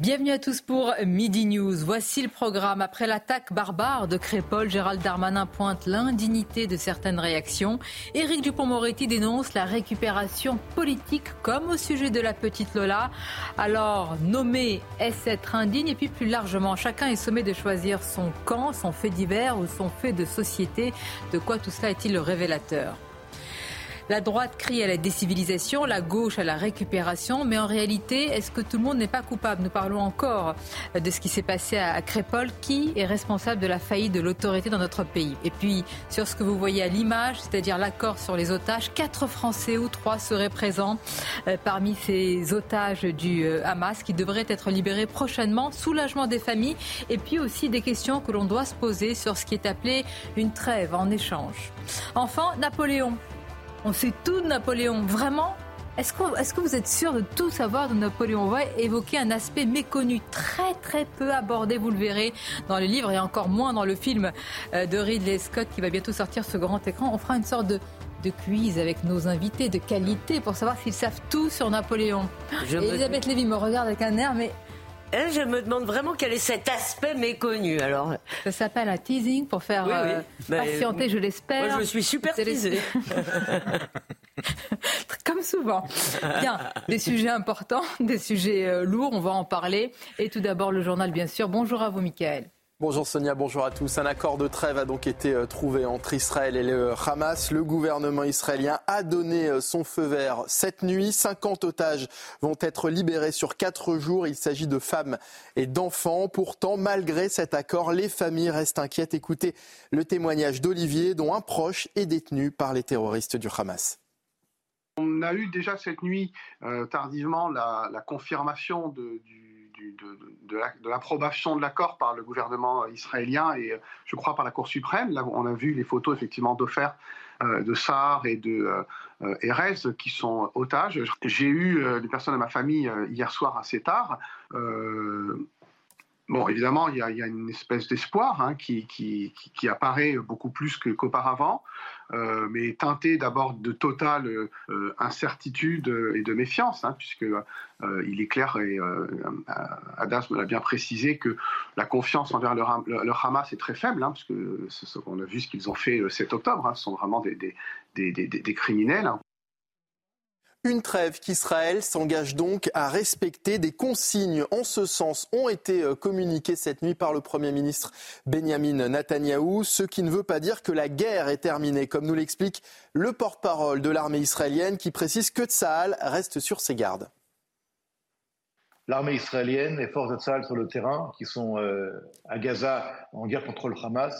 Bienvenue à tous pour Midi News. Voici le programme. Après l'attaque barbare de Crépol, Gérald Darmanin pointe l'indignité de certaines réactions. Éric Dupont-Moretti dénonce la récupération politique comme au sujet de la petite Lola. Alors, nommer est-ce être indigne? Et puis plus largement, chacun est sommé de choisir son camp, son fait divers ou son fait de société. De quoi tout cela est-il révélateur? La droite crie à la décivilisation, la gauche à la récupération, mais en réalité, est-ce que tout le monde n'est pas coupable? Nous parlons encore de ce qui s'est passé à Crépol. Qui est responsable de la faillite de l'autorité dans notre pays? Et puis, sur ce que vous voyez à l'image, c'est-à-dire l'accord sur les otages, quatre Français ou trois seraient présents euh, parmi ces otages du euh, Hamas qui devraient être libérés prochainement. Soulagement des familles et puis aussi des questions que l'on doit se poser sur ce qui est appelé une trêve en échange. Enfin, Napoléon. On sait tout de Napoléon, vraiment est-ce que, vous êtes sûr de tout savoir de Napoléon? On va évoquer un aspect méconnu, très très peu abordé, vous le verrez dans le livre et encore moins dans le film euh, de Ridley Scott qui va bientôt sortir ce grand écran. On fera une sorte de, quiz avec nos invités de qualité pour savoir s'ils savent tout sur Napoléon. Elisabeth Lévy me regarde avec un air, mais Hein, je me demande vraiment quel est cet aspect méconnu. Alors, ça s'appelle un teasing pour faire euh, patienter, je l'espère. Moi, je suis super teasée. Comme souvent. Bien, des sujets importants, des sujets euh, lourds, on va en parler. Et tout d'abord, le journal, bien sûr. Bonjour à vous, Michael. Bonjour Sonia, bonjour à tous. Un accord de trêve a donc été euh, trouvé entre Israël et le Hamas. Le gouvernement israélien a donné euh, son feu vert cette nuit. 50 otages vont être libérés sur 4 jours. Il s'agit de femmes et d'enfants. Pourtant, malgré cet accord, les familles restent inquiètes. Écoutez le témoignage d'Olivier, dont un proche est détenu par les terroristes du Hamas. On a eu déjà cette nuit, euh, tardivement, la, confirmation de, du de, l'approbation de l'accord par le gouvernement israélien et euh, je crois par la Cour suprême. Là, on a vu les photos effectivement d'Ofer, euh, de Saar et de euh, Erez qui sont otages. J'ai eu des personnes de ma famille hier soir assez tard. Bon, évidemment, il y, a, une espèce d'espoir hein, qui, qui, apparaît beaucoup plus qu'auparavant, euh, mais teinté d'abord de totale euh, incertitude et de méfiance, hein, puisque euh, il est clair, et Adas me l'a bien précisé, que la confiance envers le, Hamas est très faible, hein, parce que on a vu ce qu'ils ont fait le 7 octobre, ce sont vraiment des, criminels. Une trêve qu'Israël s'engage donc à respecter. Des consignes en ce sens ont été euh, communiquées cette nuit par le Premier ministre Benjamin Netanyahou, ce qui ne veut pas dire que la guerre est terminée, comme nous l'explique le porte-parole de l'armée israélienne qui précise que Tsahal reste sur ses gardes. L'armée israélienne, les forces de Tsahal sur le terrain, qui sont euh, à Gaza en guerre contre le Hamas,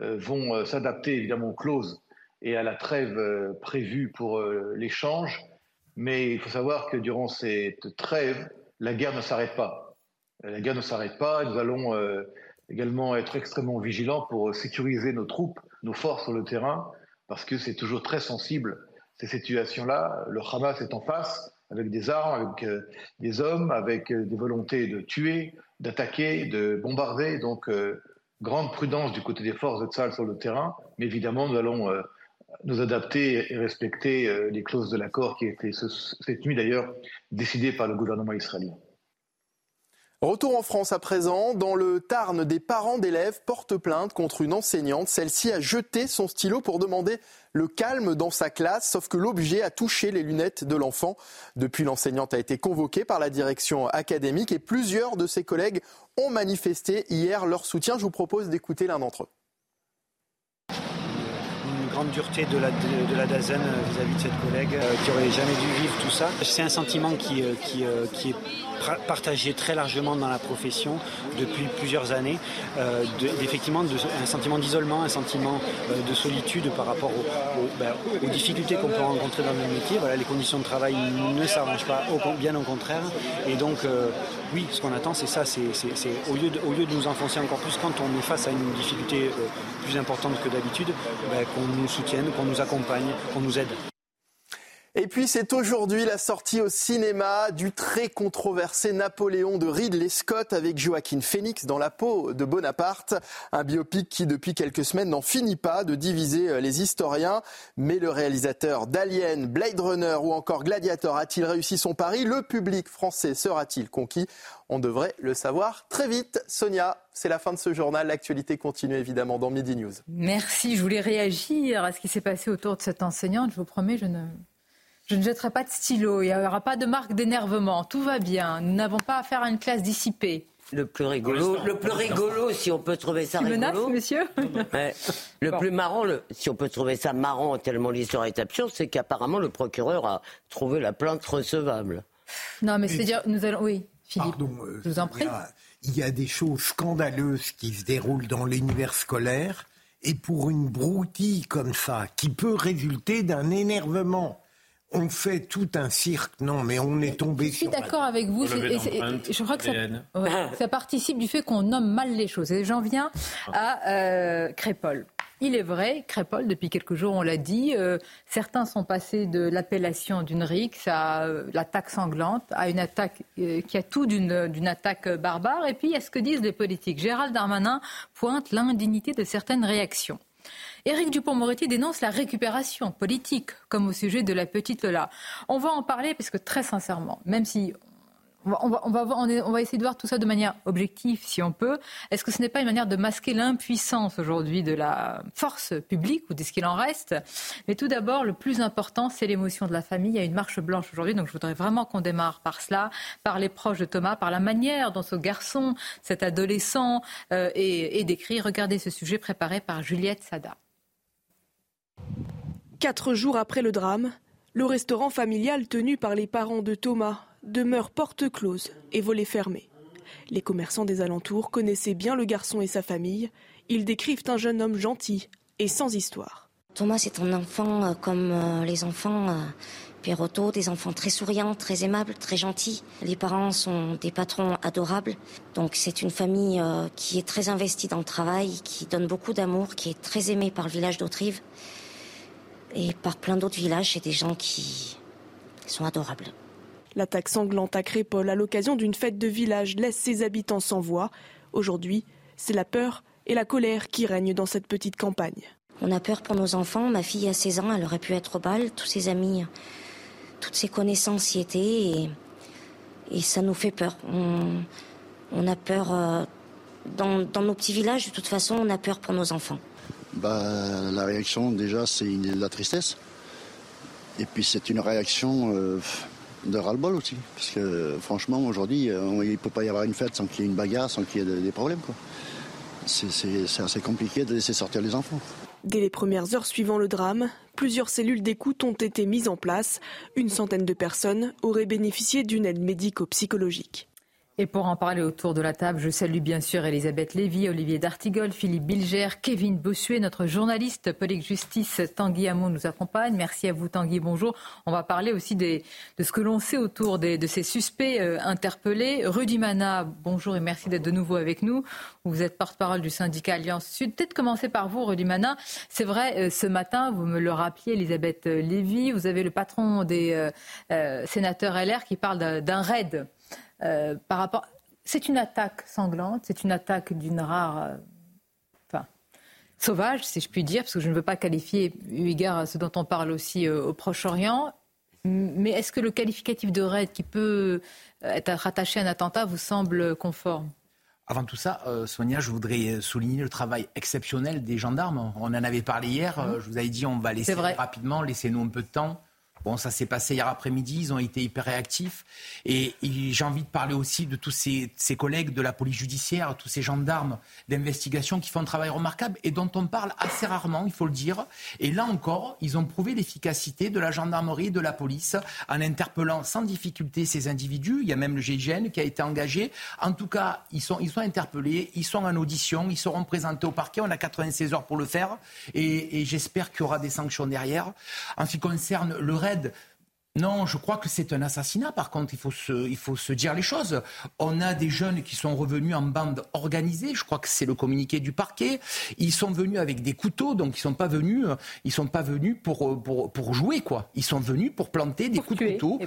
euh, vont s'adapter évidemment aux clauses et à la trêve prévue pour l'échange mais il faut savoir que durant cette trêve, la guerre ne s'arrête pas. La guerre ne s'arrête pas nous allons euh, également être extrêmement vigilants pour sécuriser nos troupes, nos forces sur le terrain, parce que c'est toujours très sensible, ces situations-là. Le Hamas est en face avec des armes, avec euh, des hommes, avec euh, des volontés de tuer, d'attaquer, de bombarder. Donc, grande prudence du côté des forces de Tzal sur le terrain, mais évidemment, nous allons nous adapter et respecter euh, les clauses de l'accord qui été cette nuit d'ailleurs décidé par le gouvernement israélien. Retour en France à présent. Dans le Tarn, des parents d'élèves portent plainte contre une enseignante. Celle-ci a jeté son stylo pour demander le calme dans sa classe, sauf que l'objet a touché les lunettes de l'enfant. Depuis, l'enseignante a été convoquée par la direction académique et plusieurs de ses collègues ont manifesté hier leur soutien. Je vous propose d'écouter l'un d'entre eux dureté de la, de, la Dazen vis-à-vis de cette collègue qui aurait jamais dû vivre tout ça. C'est un sentiment qui, qui, qui est partagé très largement dans la profession depuis plusieurs années, euh, effectivement un sentiment d'isolement, un sentiment euh, de solitude par rapport ben, aux, difficultés qu'on peut rencontrer dans le métier. Voilà, les conditions de travail ne s'arrangent pas, bien au contraire. Et donc, euh, oui, ce qu'on attend, c'est ça, c'est au, lieu de, nous enfoncer encore plus quand on est face à une difficulté plus importante que d'habitude, ben, qu'on nous soutienne, qu'on nous accompagne, qu'on nous aide. Et puis c'est aujourd'hui la sortie au cinéma du très controversé Napoléon de Ridley Scott avec Joaquin Phoenix dans la peau de Bonaparte, un biopic qui depuis quelques semaines n'en finit pas de diviser euh, les historiens. Mais le réalisateur d'Alien, Blade Runner ou encore Gladiator a-t-il réussi son pari? Le public français sera-t-il conquis? On devrait le savoir très vite. Sonia, c'est la fin de ce journal. L'actualité continue évidemment dans Midi News. Merci, je voulais réagir à ce qui s'est passé autour de cette enseignante. Je vous promets, je ne je ne jetterai pas de stylo, il n'y aura pas de marque d'énervement, tout va bien. Nous n'avons pas affaire à une classe dissipée. Le plus rigolo, le plus rigolo, si on peut trouver ça rigolo. Menace, monsieur Le plus marrant, si on peut trouver ça marrant tellement l'histoire est absurde, c'est qu'apparemment le procureur a trouvé la plainte recevable. Non, mais c'est dire, nous allons, oui, Philippe, euh, je vous en prie. Il y a des choses scandaleuses qui se déroulent dans l'univers scolaire, et pour une broutille comme ça, qui peut résulter d'un énervement on fait tout un cirque. Non, mais on est tombé Je suis d'accord avec vous. je crois que ça, participe du fait qu'on nomme mal les choses. Et j'en viens à euh, Crépol. Il est vrai, Crépol, depuis quelques jours, on l'a dit, euh, certains sont passés de l'appellation d'une rixe à euh, l'attaque sanglante, à une attaque qui a tout d'une attaque barbare. Et puis, il y a ce que disent les politiques. Gérald Darmanin pointe l'indignité de certaines réactions. Éric Dupont-Moretti dénonce la récupération politique, comme au sujet de la petite Lola. On va en parler parce que très sincèrement, même si on va, essayer de voir tout ça de manière objective, si on peut. Est-ce que ce n'est pas une manière de masquer l'impuissance aujourd'hui de la force publique ou de ce qu'il en reste? Mais tout d'abord, le plus important, c'est l'émotion de la famille. Il y a une marche blanche aujourd'hui, donc je voudrais vraiment qu'on démarre par cela, par les proches de Thomas, par la manière dont ce garçon, cet adolescent, euh, est, est décrit. Regardez ce sujet préparé par Juliette Sada. Quatre jours après le drame, le restaurant familial tenu par les parents de Thomas demeure porte close et volet fermé. Les commerçants des alentours connaissaient bien le garçon et sa famille. Ils décrivent un jeune homme gentil et sans histoire. Thomas est un enfant euh, comme euh, les enfants euh, des enfants très souriants, très aimables, très gentils. Les parents sont des patrons adorables. Donc c'est une famille qui est très investie dans le travail, qui donne beaucoup d'amour, qui est très aimée par le village d'Autrive et par plein d'autres villages. C'est des gens qui sont adorables. L'attaque sanglante à Crépol à l'occasion d'une fête de village laisse ses habitants sans voix. Aujourd'hui, c'est la peur et la colère qui règnent dans cette petite campagne. On a peur pour nos enfants. Ma fille a 16 ans, elle aurait pu être au bal. Tous ses amis, toutes ses connaissances y étaient et, ça nous fait peur. On, a peur euh, dans, nos petits villages, de toute façon, on a peur pour nos enfants. Bah, la réaction, déjà, c'est la tristesse. Et puis, c'est une réaction euh, de ras-le-bol aussi. Parce que, franchement, aujourd'hui, euh, il ne peut pas y avoir une fête sans qu'il y ait une bagarre, sans qu'il y ait des problèmes. C'est assez compliqué de laisser sortir les enfants. Dès les premières heures suivant le drame, plusieurs cellules d'écoute ont été mises en place. Une centaine de personnes auraient bénéficié d'une aide médico-psychologique. Et pour en parler autour de la table, je salue bien sûr Elisabeth Lévy, Olivier D'Artigol, Philippe Bilger, Kevin Bossuet, notre journaliste politique justice Tanguy Hamon nous accompagne. Merci à vous Tanguy, bonjour. On va parler aussi de ce que l'on sait autour de ces suspects euh, interpellés. Rudy Mana, bonjour et merci d'être de nouveau avec nous. Vous êtes porte-parole du syndicat Alliance Sud. Peut-être commencer par vous, Rudy Mana. C'est vrai, euh, ce matin, vous me le rappeliez, Elisabeth Lévy, vous avez le patron des euh, sénateurs LR qui parle d'un raid euh, par rapport. C'est une attaque sanglante, c'est une attaque d'une rare. Euh, enfin, sauvage, si je puis dire, parce que je ne veux pas qualifier, eu égard à ce dont on parle aussi euh, au Proche-Orient. Mais est-ce que le qualificatif de raid qui peut être rattaché à un attentat vous semble conforme? Avant tout ça, Sonia, je voudrais souligner le travail exceptionnel des gendarmes. On en avait parlé hier. Mmh. Je vous avais dit, on va laisser rapidement, laissez-nous un peu de temps. Bon, ça s'est passé hier après-midi, ils ont été hyper réactifs. Et, j'ai envie de parler aussi de tous ces, collègues de la police judiciaire, tous ces gendarmes d'investigation qui font un travail remarquable et dont on parle assez rarement, il faut le dire. Et là encore, ils ont prouvé l'efficacité de la gendarmerie et de la police en interpellant sans difficulté ces individus. Il y a même le GIGN qui a été engagé. En tout cas, ils sont, ils sont interpellés, ils sont en audition, ils seront présentés au parquet. On a 96 heures pour le faire. Et, et j'espère qu'il y aura des sanctions derrière. En ce qui concerne le reste, non, je crois que c'est un assassinat. Par contre, il faut, se, il faut se dire les choses. On a des jeunes qui sont revenus en bande organisée. Je crois que c'est le communiqué du parquet. Ils sont venus avec des couteaux, donc ils sont pas venus. Ils sont pas venus pour, pour, pour jouer quoi. Ils sont venus pour planter des coups de couteau,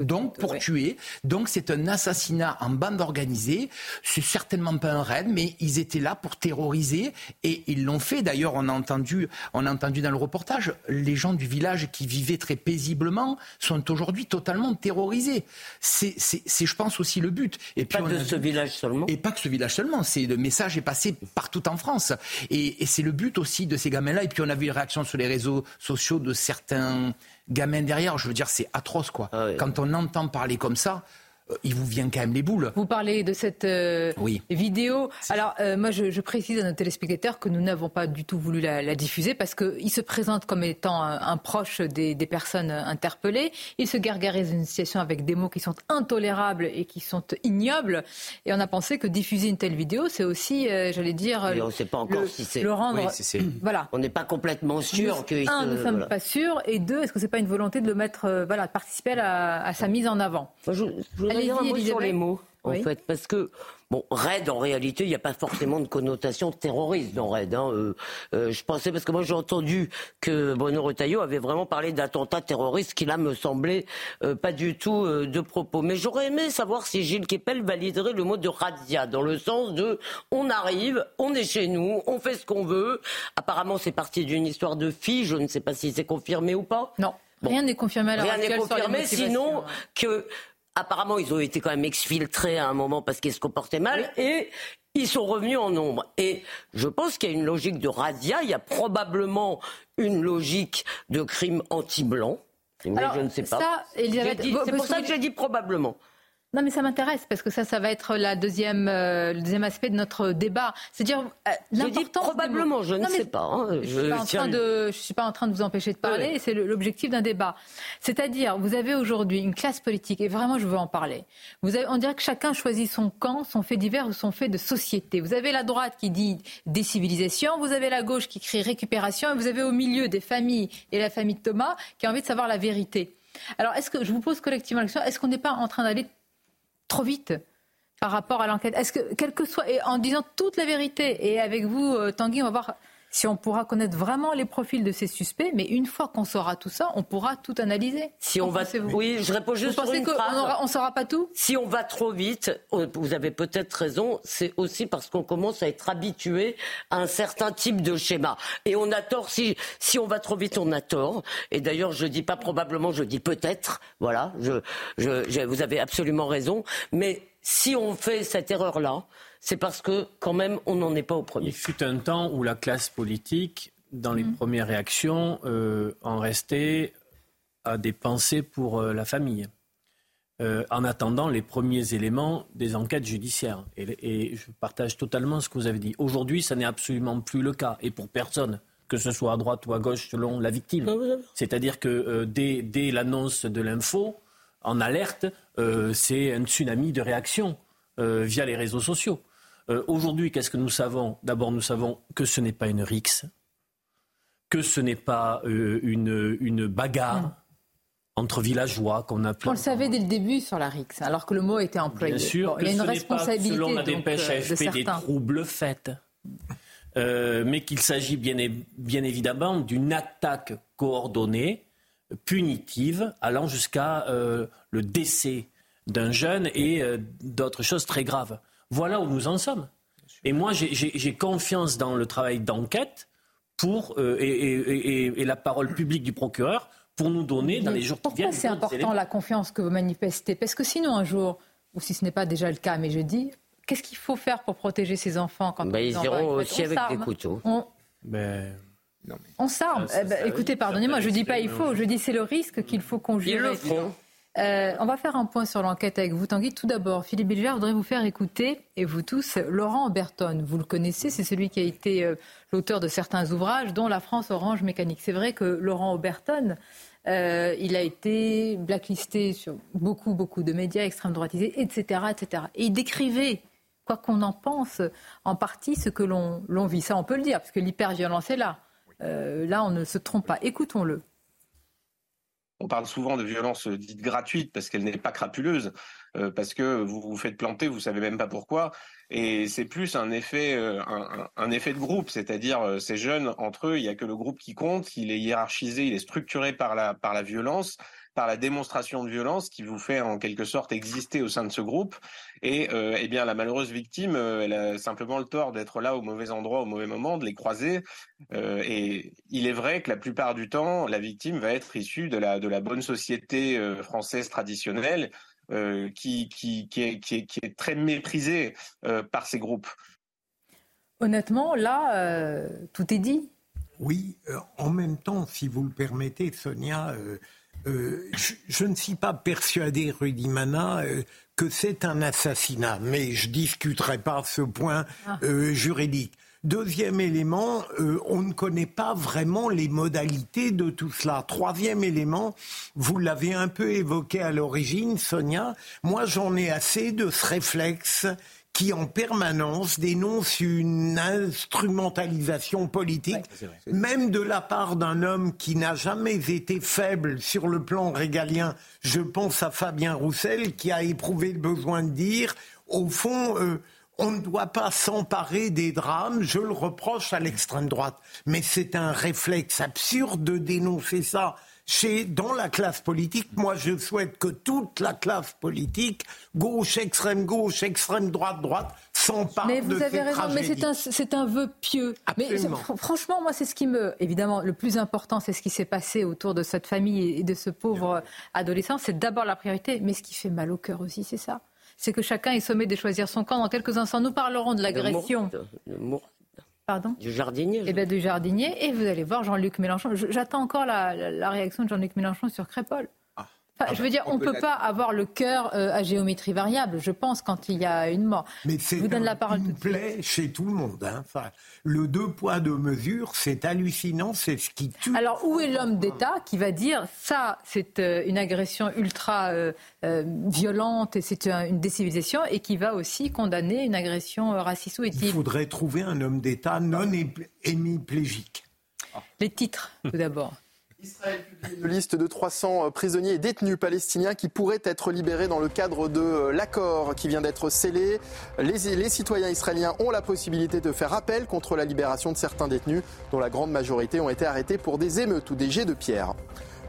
donc pour tuer. Donc c'est un assassinat en bande organisée. C'est certainement pas un raid, mais ils étaient là pour terroriser et ils l'ont fait. D'ailleurs, on a entendu, on a entendu dans le reportage les gens du village qui vivaient très paisiblement sont aujourd'hui totalement terrorisés. C'est, je pense, aussi le but. Et pas de ce village seulement? Et pas que ce village seulement. C'est le message est passé partout en France. Et, c'est le but aussi de ces gamins-là. Et puis on a vu une réaction sur les réseaux sociaux de certains gamins derrière. Je veux dire, c'est atroce, quoi. Ah Quand on entend parler comme ça, il vous vient quand même les boules. Vous parlez de cette euh, vidéo. Alors, euh, moi, je, précise à nos téléspectateurs que nous n'avons pas du tout voulu la, diffuser parce qu'il se présente comme étant un, proche des, personnes interpellées. Il se gargarise une situation avec des mots qui sont intolérables et qui sont ignobles. Et on a pensé que diffuser une telle vidéo, c'est aussi, j'allais dire, on ne sait pas encore si c'est le rendre. voilà. On n'est pas complètement sûr que. Un, nous ne sommes pas sûrs. Et deux, est-ce que c'est pas une volonté de le mettre, voilà, de participer à, sa mise en avant? Dire un mot sur les mots, en fait, parce que Bon, raid, en réalité, il n'y a pas forcément de connotation terroriste dans raid. Hein. Euh, euh, je pensais, parce que moi j'ai entendu que Bruno Retailleau avait vraiment parlé d'attentat terroriste, qui là me semblait euh, pas du tout de propos. Mais j'aurais aimé savoir si Gilles Kepel validerait le mot de razzia, dans le sens de on arrive, on est chez nous, on fait ce qu'on veut. Apparemment, c'est parti d'une histoire de fille, je ne sais pas si c'est confirmé ou pas. Non. Rien n'est confirmé à Rien n'est confirmé, sinon que apparemment, ils ont été quand même exfiltrés à un moment parce qu'ils se comportaient mal. Et ils sont revenus en nombre. Et je pense qu'il y a une logique de razzia. Il y a probablement une logique de crime anti-blanc. Mais je ne sais pas. C'est pour ça que j'ai dit probablement. Non, mais ça m'intéresse parce que ça, ça va être la deuxième, euh, le deuxième aspect de notre débat. C'est-à-dire euh, l'importance. Probablement, je ne sais pas. Hein. je ne suis, pas en train de vous empêcher de parler. C'est l'objectif d'un débat. C'est-à-dire, vous avez aujourd'hui une classe politique et vraiment, je veux en parler. Vous avez, on dirait que chacun choisit son camp, son fait divers ou son fait de société. Vous avez la droite qui dit décivilisation, vous avez la gauche qui crie récupération, et vous avez au milieu des familles et la famille de Thomas qui a envie de savoir la vérité. Alors, est-ce que je vous pose collectivement la question Est-ce qu'on n'est pas en train d'aller trop vite par rapport à l'enquête. Est-ce que, quel que soit, et en disant toute la vérité, et avec vous, euh, Tanguy, on va voir si on pourra connaître vraiment les profils de ces suspects, mais une fois qu'on saura tout ça, on pourra tout analyser. Si on va, oui, je réponds juste vous une On ne saura pas tout? Si on va trop vite, euh, vous avez peut-être raison, c'est aussi parce qu'on commence à être habitué à un certain type de schéma. Et on a tort, si, si on va trop vite, on a tort. Et d'ailleurs, je dis pas probablement, je dis peut-être. Voilà, je, je, vous avez absolument raison. Mais si on fait cette erreur-là, c'est parce que quand même on n'en est pas au premier. Il fut un temps où la classe politique, dans les mm. premières réactions, euh, en restait à des pensées pour euh, la famille. Euh, en attendant les premiers éléments des enquêtes judiciaires. Et, je partage totalement ce que vous avez dit. Aujourd'hui, ça n'est absolument plus le cas, et pour personne, que ce soit à droite ou à gauche, selon la victime. C'est-à-dire que dès, dès l'annonce de l'info, en alerte, c'est un tsunami de réactions via les réseaux sociaux. Euh, aujourd'hui, qu'est-ce que nous savons? D'abord, nous savons que ce n'est pas une rixe, que ce n'est pas euh, une, bagarre. Mm. Entre villageois qu'on a On le savait dès le début sur la rixe, alors que le mot était employé. Bien sûr, il y a une responsabilité. Pas, selon la dépêche euh, AFP, des troubles faits. mais qu'il s'agit bien, bien, évidemment d'une attaque coordonnée, punitive, allant jusqu'à le décès d'un jeune et d'autres choses très graves. Voilà où nous en sommes. Et moi, j'ai confiance dans le travail d'enquête pour euh, et, la parole publique du procureur pour nous donner dans les jours qui viennent. Pourquoi c'est important la confiance que vous manifestez? Parce que sinon, un jour, ou si ce n'est pas déjà le cas, mais je dis, qu'est-ce qu'il faut faire pour protéger ces enfants quand bah, Ils iront aussi avec des couteaux. Ben, On s'arme. Ah, eh ben, écoutez, pardonnez-moi, je ne dis pas il faut, je dis c'est le risque qu'il faut conjurer. Euh, on va faire un point sur l'enquête avec vous, Tanguy. Tout d'abord, Philippe Bilger, je voudrais vous faire écouter, et vous tous, Laurent Berton. Vous le connaissez, c'est celui qui a été euh, l'auteur de certains ouvrages, dont La France Orange Mécanique. C'est vrai que Laurent Oberton, euh, il a été blacklisté sur beaucoup, beaucoup de médias extrême droitisés, etc., etc. Et il décrivait, quoi qu'on en pense, en partie ce que l'on vit. Ça, on peut le dire, parce que l'hyperviolence est là. là, on ne se trompe pas. Écoutons-le on parle souvent de violence dite gratuite parce qu'elle n'est pas crapuleuse, euh, parce que vous vous faites planter, vous savez même pas pourquoi, et c'est plus un effet, euh, un, effet de groupe, c'est-à-dire euh, ces jeunes entre eux, il y a que le groupe qui compte, il est hiérarchisé, il est structuré par la par la violence, par la démonstration de violence qui vous fait en quelque sorte exister au sein de ce groupe. Et euh, eh bien, la malheureuse victime, euh, elle a simplement le tort d'être là au mauvais endroit, au mauvais moment, de les croiser. Euh, et il est vrai que la plupart du temps, la victime va être issue de la, de la bonne société française traditionnelle. qui, qui, qui, est, qui, est, très méprisée par ces groupes. Honnêtement, là, tout est dit. Oui, en même temps, si vous le permettez, Sonia, euh, je, ne suis pas persuadé, Rudy Mana, euh, que c'est un assassinat, mais je discuterai pas ce point ah. euh, juridique. Deuxième élément, on ne connaît pas vraiment les modalités de tout cela. Troisième élément, vous l'avez un peu évoqué à l'origine, Sonia, moi j'en ai assez de ce réflexe qui en permanence dénonce une instrumentalisation politique, même de la part d'un homme qui n'a jamais été faible sur le plan régalien. Je pense à Fabien Roussel qui a éprouvé le besoin de dire, au fond, euh, on ne doit pas s'emparer des drames, je le reproche à l'extrême droite. Mais c'est un réflexe absurde de dénoncer ça dans la classe politique. Moi, je souhaite que toute la classe politique, gauche, extrême gauche, extrême droite, droite, s'empare de Mais vous avez raison, mais c'est un, un vœu pieux. Mais franchement, moi, c'est ce qui me. Évidemment, le plus important, c'est ce qui s'est passé autour de cette famille et de ce pauvre adolescent. C'est d'abord la priorité. Mais ce qui fait mal au cœur aussi, c'est ça. C'est que chacun est sommé de choisir son camp. Dans quelques instants, nous parlerons de l'agression. Du jardinier. Eh bien, du jardinier. Et vous allez voir Jean-Luc Mélenchon. J'attends encore la, réaction de Jean-Luc Mélenchon sur Crépole. Ah je veux dire, on ne peut pas avoir le cœur euh, à géométrie variable, je pense, quand il y a une mort. Mais c'est vous donne la parole une plaît chez tout le monde. Hein. Enfin, le deux poids, deux mesures, c'est hallucinant, c'est ce qui tue. Alors, où est l'homme d'État qui va dire ça, c'est euh, une agression ultra euh, violente et c'est une décivilisation, et qui va aussi condamner une agression raciste ou éthique Il faudrait trouver un homme d'État non hémiplégique. Les titres, tout d'abord. Israël publie une liste de 300 euh, prisonniers et détenus palestiniens qui pourraient être libérés dans le cadre de euh, l'accord qui vient d'être scellé. Les, les, citoyens israéliens ont la possibilité de faire appel contre la libération de certains détenus, dont la grande majorité ont été arrêtés pour des émeutes ou des jets de pierre.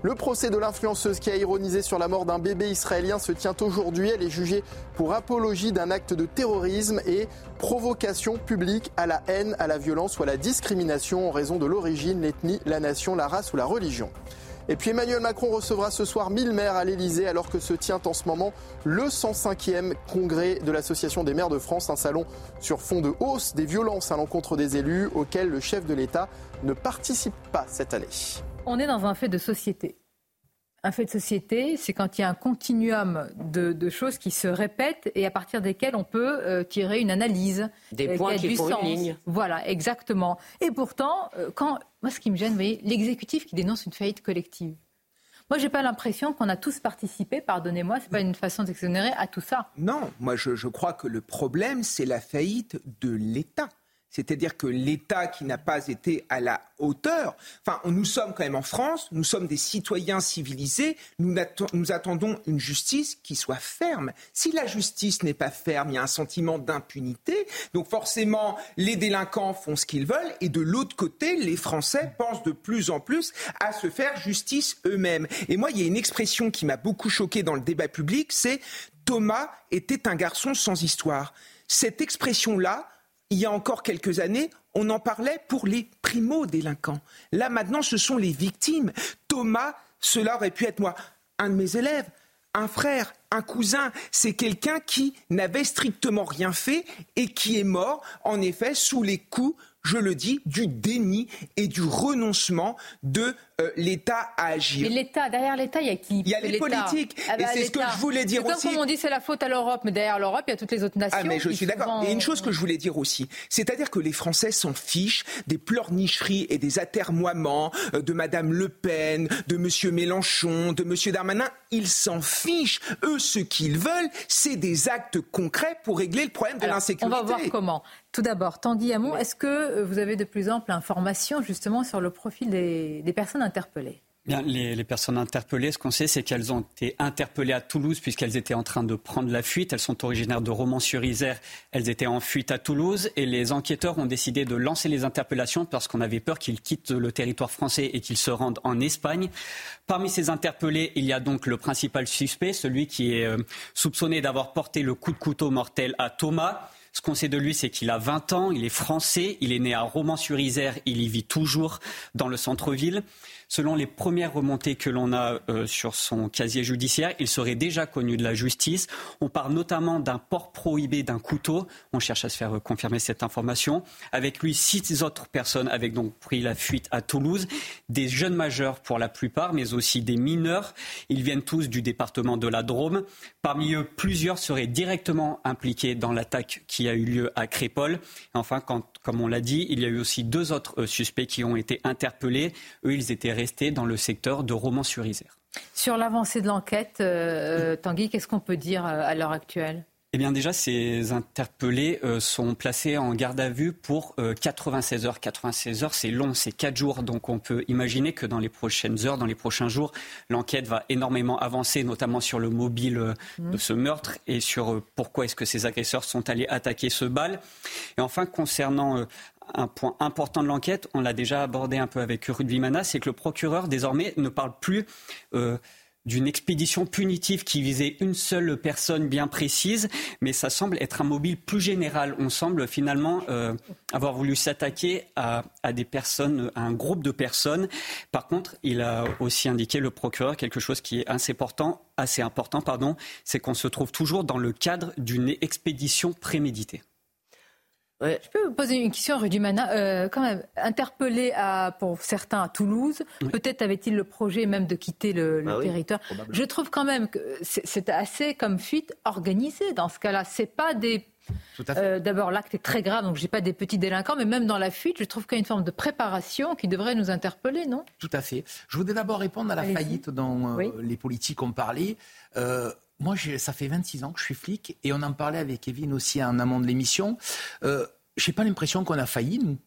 Le procès de l'influenceuse qui a ironisé sur la mort d'un bébé israélien se tient aujourd'hui. Elle est jugée pour apologie d'un acte de terrorisme et provocation publique à la haine, à la violence ou à la discrimination en raison de l'origine, l'ethnie, la nation, la race ou la religion. Et puis Emmanuel Macron recevra ce soir 1000 maires à l'Elysée alors que se tient en ce moment le 105e congrès de l'Association des maires de France, un salon sur fond de hausse des violences à l'encontre des élus auquel le chef de l'État ne participe pas cette année. On est dans un fait de société. Un fait de société, c'est quand il y a un continuum de, choses qui se répètent et à partir desquelles on peut euh, tirer une analyse. Des euh, points qui, font une ligne. Voilà, exactement. Et pourtant, euh, quand, moi, ce qui me gêne, vous voyez, l'exécutif qui dénonce une faillite collective. Moi, j'ai pas l'impression qu'on a tous participé, pardonnez-moi, c'est pas une façon d'exonérer à tout ça. Non, moi je crois que le problème, c'est la faillite de l'État. C'est-à-dire que l'État qui n'a pas été à la hauteur, enfin, nous sommes quand même en France, nous sommes des citoyens civilisés, nous, nous attendons une justice qui soit ferme. Si la justice n'est pas ferme, il y a un sentiment d'impunité, donc forcément, les délinquants font ce qu'ils veulent, et de l'autre côté, les Français pensent de plus en plus à se faire justice eux-mêmes. Et moi, il y a une expression qui m'a beaucoup choqué dans le débat public, c'est Thomas était un garçon sans histoire. Cette expression-là, il y a encore quelques années, on en parlait pour les primo-délinquants. Là, maintenant, ce sont les victimes. Thomas, cela aurait pu être moi, un de mes élèves, un frère, un cousin. C'est quelqu'un qui n'avait strictement rien fait et qui est mort, en effet, sous les coups je le dis, du déni et du renoncement de euh, l'État à agir. Mais l'État, derrière l'État, il y a qui? Il y a les politiques. Ah bah, et c'est ce que je voulais dire aussi. Comme on dit, c'est la faute à l'Europe, mais derrière l'Europe, il y a toutes les autres nations. Ah, mais je suis d'accord. Et une chose que je voulais dire aussi, c'est-à-dire que les Français s'en fichent des pleurnicheries et des atermoiements euh, de Madame Le Pen, de Monsieur Mélenchon, de Monsieur Darmanin. Ils s'en fichent. Eux, ce qu'ils veulent, c'est des actes concrets pour régler le problème de l'insécurité. On va voir comment. Tout d'abord, Tanguy Hamon, est-ce que euh, vous avez de plus amples informations justement sur le profil des, personnes Bien, les, personnes interpellées, ce qu'on sait, c'est qu'elles ont été interpellées à Toulouse puisqu'elles étaient en train de prendre la fuite. Elles sont originaires de Romans-sur-Isère. Elles étaient en fuite à Toulouse et les enquêteurs ont décidé de lancer les interpellations parce qu'on avait peur qu'ils quittent le territoire français et qu'ils se rendent en Espagne. Parmi ces interpellés, il y a donc le principal suspect, celui qui est euh, soupçonné d'avoir porté le coup de couteau mortel à Thomas. Ce qu'on sait de lui, c'est qu'il a 20 ans, il est français, il est né à Romans-sur-Isère, il y vit toujours dans le centre-ville. Selon les premières remontées que l'on a euh, sur son casier judiciaire, il serait déjà connu de la justice. On parle notamment d'un port prohibé d'un couteau. On cherche à se faire confirmer cette information. Avec lui, six autres personnes avaient donc pris la fuite à Toulouse. Des jeunes majeurs pour la plupart, mais aussi des mineurs. Ils viennent tous du département de la Drôme. Parmi eux, plusieurs seraient directement impliqués dans l'attaque qui a eu lieu à Crépol. Enfin, comme on l'a dit, il y a eu aussi deux autres euh, suspects qui ont été interpellés. Eux, ils étaient rester dans le secteur de Romans-sur-Isère. Sur l'avancée de l'enquête, euh, Tanguy, qu'est-ce qu'on peut dire euh, à l'heure actuelle? Eh bien déjà, ces interpellés euh, sont placés en garde à vue pour 96 heures. 96 heures, c'est long, c'est 4 jours. Donc on peut imaginer que dans les prochaines heures, dans les prochains jours, l'enquête va énormément avancer, notamment sur le mobile de ce meurtre et sur pourquoi est-ce que ces agresseurs sont allés attaquer ce bal. Et enfin, concernant un point important de l'enquête, on l'a déjà abordé un peu avec Rudy Vimana, c'est que le procureur désormais ne parle plus euh, d'une expédition punitive qui visait une seule personne bien précise, mais ça semble être un mobile plus général. On semble finalement euh, avoir voulu s'attaquer à, des personnes, à un groupe de personnes. Par contre, il a aussi indiqué le procureur quelque chose qui est assez important, assez important, pardon, c'est qu'on se trouve toujours dans le cadre d'une expédition préméditée. Je peux vous poser une question, Rudimana. Euh, quand même, interpellé à, pour certains à Toulouse, peut-être avait-il le projet même de quitter le, ah territoire. Je trouve quand même que c'est assez comme fuite organisée dans ce cas-là. C'est pas des euh, D'abord, l'acte est très grave, donc je n'ai pas des petits délinquants, mais même dans la fuite, je trouve qu'il y a une forme de préparation qui devrait nous interpeller, non? Tout à fait. Je voudrais d'abord répondre à la faillite dont euh, les politiques ont parlé. Euh, moi, ça fait 26 ans que je suis flic et on en parlait avec Kevin aussi en amont de l'émission. Euh, je n'ai pas l'impression qu'on a failli, nous.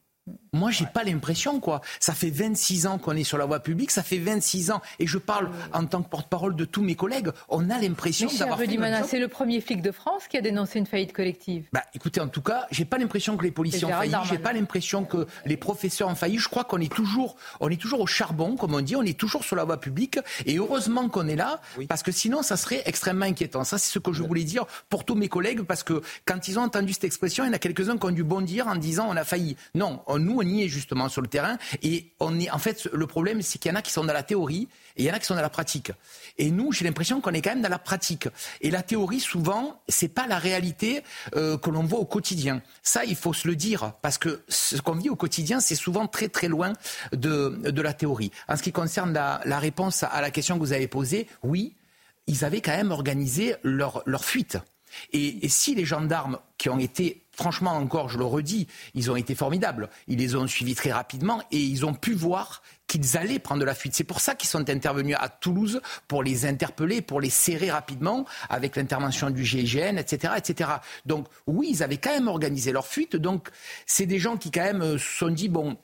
Moi, j'ai pas l'impression, quoi. Ça fait 26 ans qu'on est sur la voie publique, ça fait 26 ans, et je parle en tant que porte-parole de tous mes collègues. On a l'impression d'avoir fait. C'est le premier flic de France qui a dénoncé une faillite collective. Bah, écoutez, en tout cas, j'ai pas l'impression que les policiers ont failli, j'ai pas l'impression que les professeurs ont failli. Je crois qu'on est toujours, on est toujours au charbon, comme on dit, on est toujours sur la voie publique, et heureusement qu'on est là, parce que sinon, ça serait extrêmement inquiétant. Ça, c'est ce que je voulais dire pour tous mes collègues, parce que quand ils ont entendu cette expression, il y en a quelques-uns qui ont dû bondir en disant on a failli. Non, nous, on y est justement sur le terrain. Et on en fait, le problème, c'est qu'il y en a qui sont dans la théorie et il y en a qui sont dans la pratique. Et nous, j'ai l'impression qu'on est quand même dans la pratique. Et la théorie, souvent, c'est pas la réalité euh, que l'on voit au quotidien. Ça, il faut se le dire, parce que ce qu'on vit au quotidien, c'est souvent très très loin de, de la théorie. En ce qui concerne la, réponse à la question que vous avez posée, oui, ils avaient quand même organisé leur, leur fuite. Et, si les gendarmes qui ont été franchement encore, je le redis, ils ont été formidables. Ils les ont suivis très rapidement et ils ont pu voir qu'ils allaient prendre la fuite. C'est pour ça qu'ils sont intervenus à Toulouse pour les interpeller, pour les serrer rapidement avec l'intervention du GIGN, etc., etc. Donc oui, ils avaient quand même organisé leur fuite. Donc c'est des gens qui quand même euh, se sont dit bon,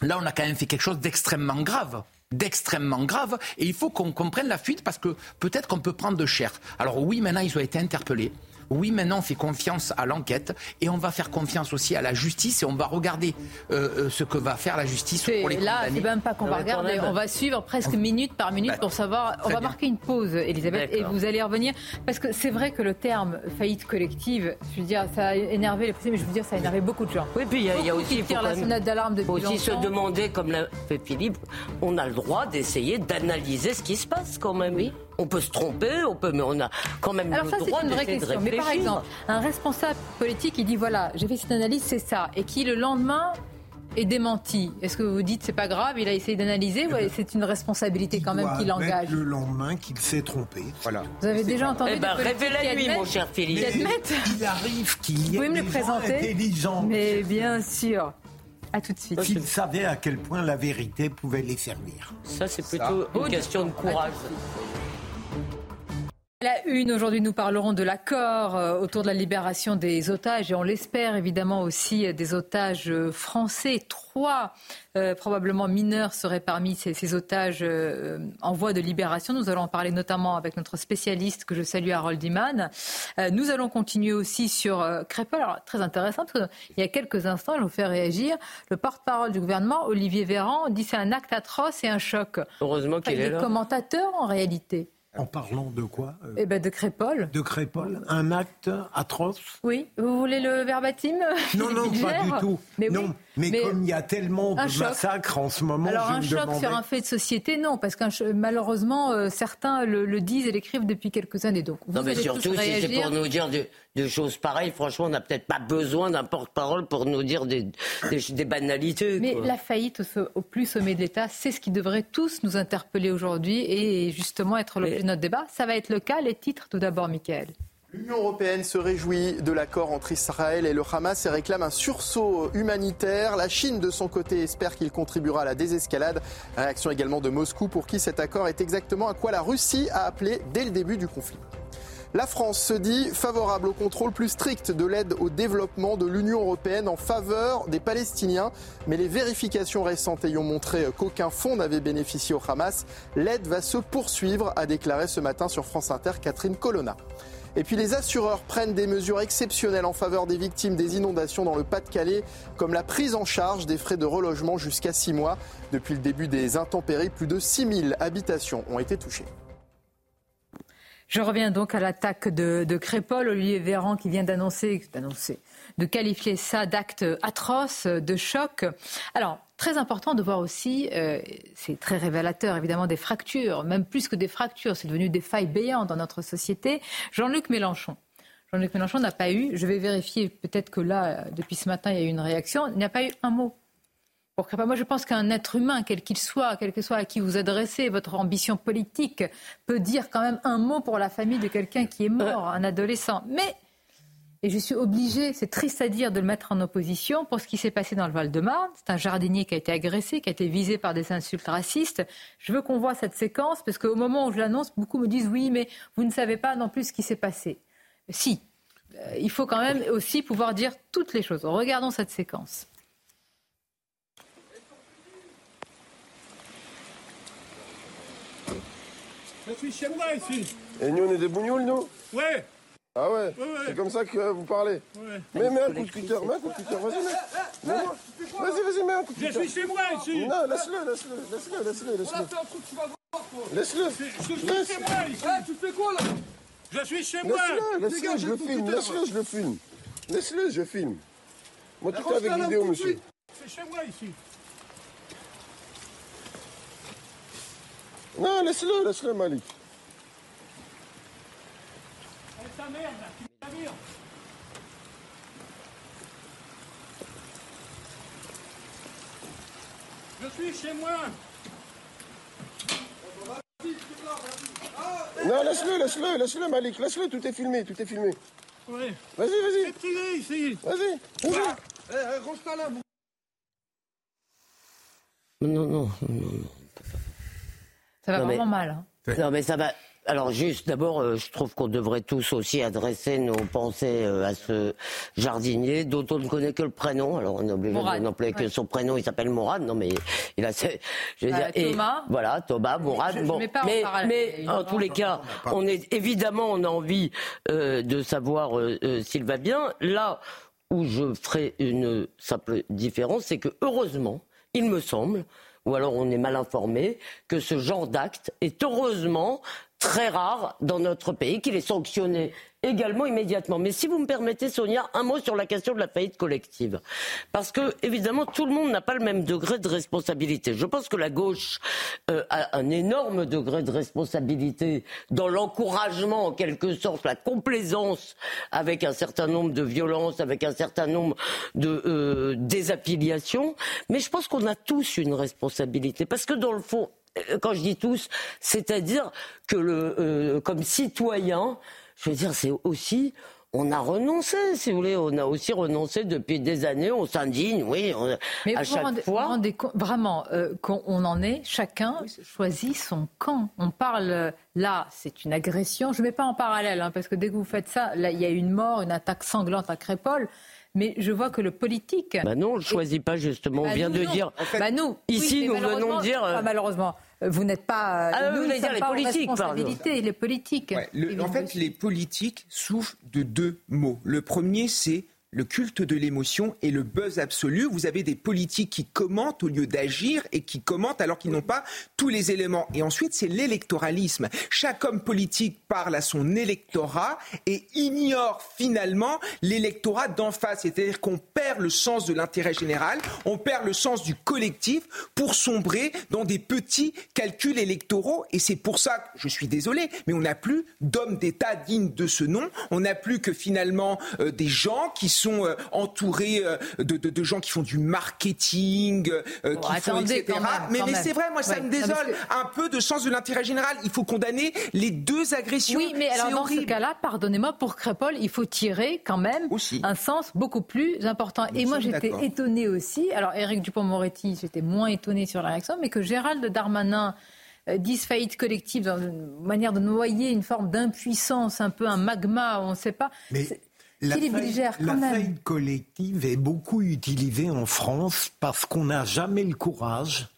là on a quand même fait quelque chose d'extrêmement grave d'extrêmement grave et il faut qu'on comprenne la fuite parce que peut-être qu'on peut prendre de cher. Alors oui, maintenant ils ont été interpellés. Oui, maintenant on fait confiance à l'enquête et on va faire confiance aussi à la justice et on va regarder euh, euh, ce que va faire la justice pour les Là, c'est même pas qu'on va regarder, on va suivre presque minute par minute bah, pour savoir. On va marquer une pause, Elisabeth, et vous allez revenir parce que c'est vrai que le terme faillite collective, je veux dire, ça a énervé les policiers, mais je veux dire, ça a énervé beaucoup de gens. Oui, puis il y, a aussi qui la sonnette d'alarme depuis aussi se demander, comme l'a fait Philippe, on a le droit d'essayer d'analyser ce qui se passe quand même. Oui. On peut se tromper, on peut, mais on a quand même Alors le ça, droit une vraie de question. Mais par exemple, un responsable politique, il dit voilà, j'ai fait cette analyse, c'est ça, et qui le lendemain est démenti, est-ce que vous dites c'est pas grave, il a essayé d'analyser ou c'est une responsabilité quand même qui l'engage Le lendemain qu'il s'est trompé. Voilà. Vous avez déjà entendu eh ben, rêvez la nuit, mon cher Philippe. Il arrive qu'il y ait vous me le présenter Mais bien sûr. À tout de suite. S'il savait à quel point la vérité pouvait les servir. Ça, c'est plutôt une question de courage. La une, aujourd'hui, nous parlerons de l'accord euh, autour de la libération des otages et on l'espère évidemment aussi euh, des otages euh, français. Trois probablement mineurs seraient parmi ces, otages en voie de libération. Nous allons en parler notamment avec notre spécialiste que je salue, Harold Iman. nous allons continuer aussi sur Crépol. Alors, très intéressant parce qu'il y a quelques instants, je vous fais réagir. Le porte-parole du gouvernement, Olivier Véran, dit c'est un acte atroce et un choc. Heureusement qu'il est là. commentateur en réalité. En parlant de quoi euh Eh ben de Crépole. De Crépole, un acte atroce. Oui, vous voulez le verbatim? Non, non, pas du tout. Mais non, mais, comme il y a tellement de massacres en ce moment, alors un choc sur un fait de société, non, parce que malheureusement euh, certains le, disent et l'écrivent depuis quelques années. Donc non, mais surtout si c'est pour nous dire de, choses pareilles, franchement, on n'a peut-être pas besoin d'un porte-parole pour nous dire des, des, banalités. Mais la faillite au, plus sommet de l'État, c'est ce qui devrait tous nous interpeller aujourd'hui et justement être l'objet de notre débat. Ça va être le cas. Les titres tout d'abord, Michael. L'Union européenne se réjouit de l'accord entre Israël et le Hamas et réclame un sursaut humanitaire. La Chine, de son côté, espère qu'il contribuera à la désescalade. Réaction également de Moscou, pour qui cet accord est exactement à quoi la Russie a appelé dès le début du conflit. La France se dit favorable au contrôle plus strict de l'aide au développement de l'Union européenne en faveur des Palestiniens. Mais les vérifications récentes ayant montré qu'aucun fonds n'avait bénéficié au Hamas, l'aide va se poursuivre, a déclaré ce matin sur France Inter Catherine Colonna. Et puis les assureurs prennent des mesures exceptionnelles en faveur des victimes des inondations dans le Pas-de-Calais, comme la prise en charge des frais de relogement jusqu'à six mois. Depuis le début des intempéries, plus de 6000 habitations ont été touchées. Je reviens donc à l'attaque de, de Crépol, Olivier Véran qui vient d'annoncer, de qualifier ça d'acte atroce, de choc. Alors, très important de voir aussi, euh, c'est très révélateur évidemment des fractures, même plus que des fractures, c'est devenu des failles béantes dans notre société. Jean-Luc Mélenchon. Jean-Luc Mélenchon n'a pas eu, je vais vérifier, peut-être que là, depuis ce matin, il y a eu une réaction, il n'y a pas eu un mot moi, je pense qu'un être humain, quel qu'il soit, quel que soit à qui vous adressez, votre ambition politique, peut dire quand même un mot pour la famille de quelqu'un qui est mort, un adolescent. Mais, et je suis obligée, c'est triste à dire, de le mettre en opposition pour ce qui s'est passé dans le Val-de-Marne. C'est un jardinier qui a été agressé, qui a été visé par des insultes racistes. Je veux qu'on voit cette séquence parce qu'au moment où je l'annonce, beaucoup me disent oui, mais vous ne savez pas non plus ce qui s'est passé. Si, euh, il faut quand même aussi pouvoir dire toutes les choses. Regardons cette séquence. Je suis chez moi ici. Et nous, on est des bougnoules, nous? Ouais. Ah ouais, C'est comme ça que vous parlez ouais. Mais mets un coup de cutter, mets un coup de cutter, vas-y, mets. Vas-y, vas-y, mets un coup de cutter. Je suis chez moi ici. Non, laisse-le, laisse-le, laisse-le, laisse-le, laisse-le. Laisse-le. Je suis chez moi ici. tu fais quoi là? Je suis chez moi. Laisse-le, laisse-le, je le filme, laisse-le, je le filme. Laisse-le, je filme. Moi, tout est avec vidéo, monsieur. C'est chez moi ici. Non, laisse-le, laisse-le, Malik. Merde, ta merde. Je suis chez moi. Non, laisse-le, laisse-le, laisse-le, Malik, laisse-le, tout est filmé, tout est filmé. Vas-y, vas-y. C'est privé ici. Vas-y, vas-y. Eh, range-toi là. Non, non, non, non. Ça va vraiment mal. Hein. Non, mais ça va. Alors juste, d'abord, euh, je trouve qu'on devrait tous aussi adresser nos pensées euh, à ce jardinier dont on ne connaît que le prénom. Alors on est obligé de n'employer que son prénom. Il s'appelle Mourad. Non, mais il a. Je veux bah, dire, Thomas. voilà, Thomas, bon, mais, en, mais en tous les cas, on est évidemment, on a envie euh, de savoir s'il va bien. Là où je ferai une simple différence, c'est que heureusement, il me semble ou alors on est mal informé, que ce genre d'acte est heureusement très rare dans notre pays, qu'il est sanctionné également immédiatement. Mais si vous me permettez, Sonia, un mot sur la question de la faillite collective. Parce que, évidemment, tout le monde n'a pas le même degré de responsabilité. Je pense que la gauche euh, a un énorme degré de responsabilité dans l'encouragement, en quelque sorte, la complaisance avec un certain nombre de violences, avec un certain nombre de euh, désaffiliations. Mais je pense qu'on a tous une responsabilité. Parce que, dans le fond, quand je dis tous, c'est-à-dire que le, euh, comme citoyen, je veux dire, c'est aussi on a renoncé, si vous voulez, on a aussi renoncé depuis des années, on s'indigne, oui, Mais à chaque fois. vraiment euh, qu'on en est, chacun choisit son camp. On parle, là, c'est une agression, je ne mets pas en parallèle, hein, parce que dès que vous faites ça, là, il y a une mort, une attaque sanglante à Crépole mais je vois que le politique. Bah non, on ne choisit pas justement. on bah vient de dire. bah nous, ici, nous venons de dire. Euh, malheureusement, vous n'êtes pas. Ah, nous, vous dire les politiques, responsabilité, les politiques. en fait, les politiques souffrent de deux mots. Le premier, c'est le culte de l'émotion et le buzz absolu. Vous avez des politiques qui commentent au lieu d'agir et qui commentent alors qu'ils n'ont pas tous les éléments. Et ensuite, c'est l'électoralisme. Chaque homme politique parle à son électorat et ignore finalement l'électorat d'en face. C'est-à-dire qu'on perd le sens de l'intérêt général, on perd le sens du collectif pour sombrer dans des petits calculs électoraux. Et c'est pour ça je suis désolé, mais on n'a plus d'hommes d'État dignes de ce nom. On n'a plus que finalement euh, des gens qui euh, entourés euh, de, gens qui font du marketing, euh, qui font etc. mais, c'est vrai, moi ça me désole. Un peu de sens de l'intérêt général. Il faut condamner les deux agressions. Oui, mais alors dans ce cas-là, pardonnez-moi, pour Crépol, il faut tirer quand même un sens beaucoup plus important. Et moi j'étais étonné aussi. Alors Éric Dupont-Moretti, j'étais moins étonné sur la réaction, mais que Gérald Darmanin dise faillite collective dans une manière de noyer une forme d'impuissance, un peu un magma, on ne sait pas. La, faillite, collective est beaucoup utilisée en France parce qu'on n'a jamais le courage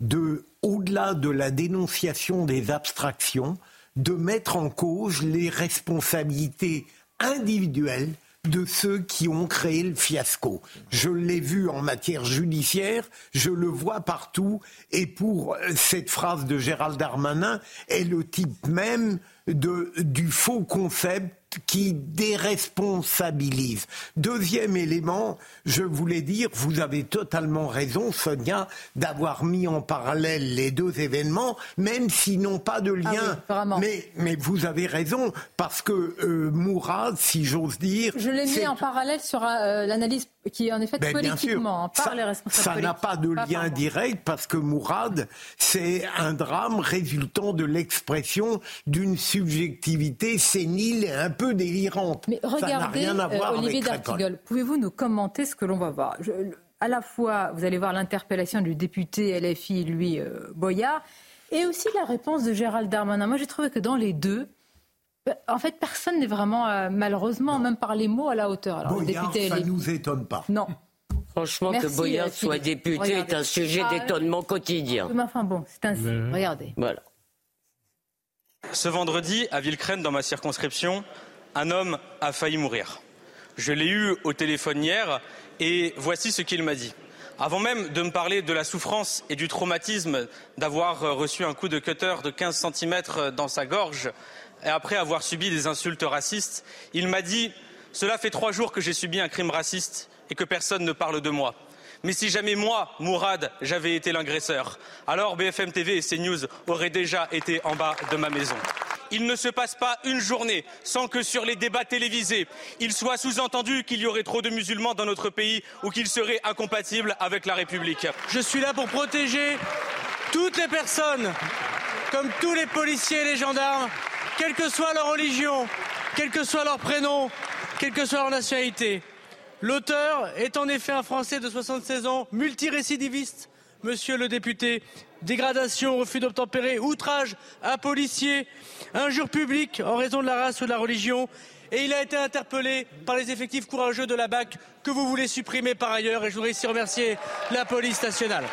de, au-delà de la dénonciation des abstractions, de mettre en cause les responsabilités individuelles de ceux qui ont créé le fiasco. Je l'ai vu en matière judiciaire, je le vois partout, et pour cette phrase de Gérald Darmanin est le type même de, du faux concept qui déresponsabilise. Deuxième élément, je voulais dire, vous avez totalement raison, Sonia, d'avoir mis en parallèle les deux événements, même s'ils n'ont pas de lien. Ah mais, mais vous avez raison, parce que euh, Mourad, si j'ose dire... Je l'ai mis en parallèle sur euh, l'analyse qui est en effet ben, politiquement par ça, les responsables Ça n'a pas de lien direct, parce que Mourad, c'est un drame résultant de l'expression d'une subjectivité sénile et un peu délirante. Mais regardez, euh, Olivier d'Artigol, pouvez-vous nous commenter ce que l'on va voir À la fois, vous allez voir l'interpellation du député LFI, lui, euh, Boyard, et aussi la réponse de Gérald Darmanin. Moi, j'ai trouvé que dans les deux, euh, en fait, personne n'est vraiment, malheureusement, même par les mots, à la hauteur. Alors, Boyard, ça ne nous étonne pas. Non. Franchement, que Boyard soit député est un sujet ah, d'étonnement quotidien. Mais enfin bon, c'est ainsi. Regardez. Voilà. Ce vendredi, à Villecrène, dans ma circonscription, un homme a failli mourir. Je l'ai eu au téléphone hier et voici ce qu'il m'a dit. Avant même de me parler de la souffrance et du traumatisme d'avoir reçu un coup de cutter de 15 cm dans sa gorge et après avoir subi des insultes racistes, il m'a dit Cela fait trois jours que j'ai subi un crime raciste et que personne ne parle de moi. Mais si jamais moi, Mourad, j'avais été l'agresseur, alors BFM TV et CNews auraient déjà été en bas de ma maison. Il ne se passe pas une journée sans que sur les débats télévisés, il soit sous-entendu qu'il y aurait trop de musulmans dans notre pays ou qu'ils seraient incompatibles avec la République. Je suis là pour protéger toutes les personnes, comme tous les policiers et les gendarmes, quelle que soit leur religion, quel que soit leur prénom, quelle que soit leur nationalité. L'auteur est en effet un Français de 76 ans, multirécidiviste, monsieur le député. Dégradation, refus d'obtempérer, outrage à policier, injure publique en raison de la race ou de la religion. Et il a été interpellé par les effectifs courageux de la BAC que vous voulez supprimer par ailleurs. Et je voudrais ici remercier la police nationale.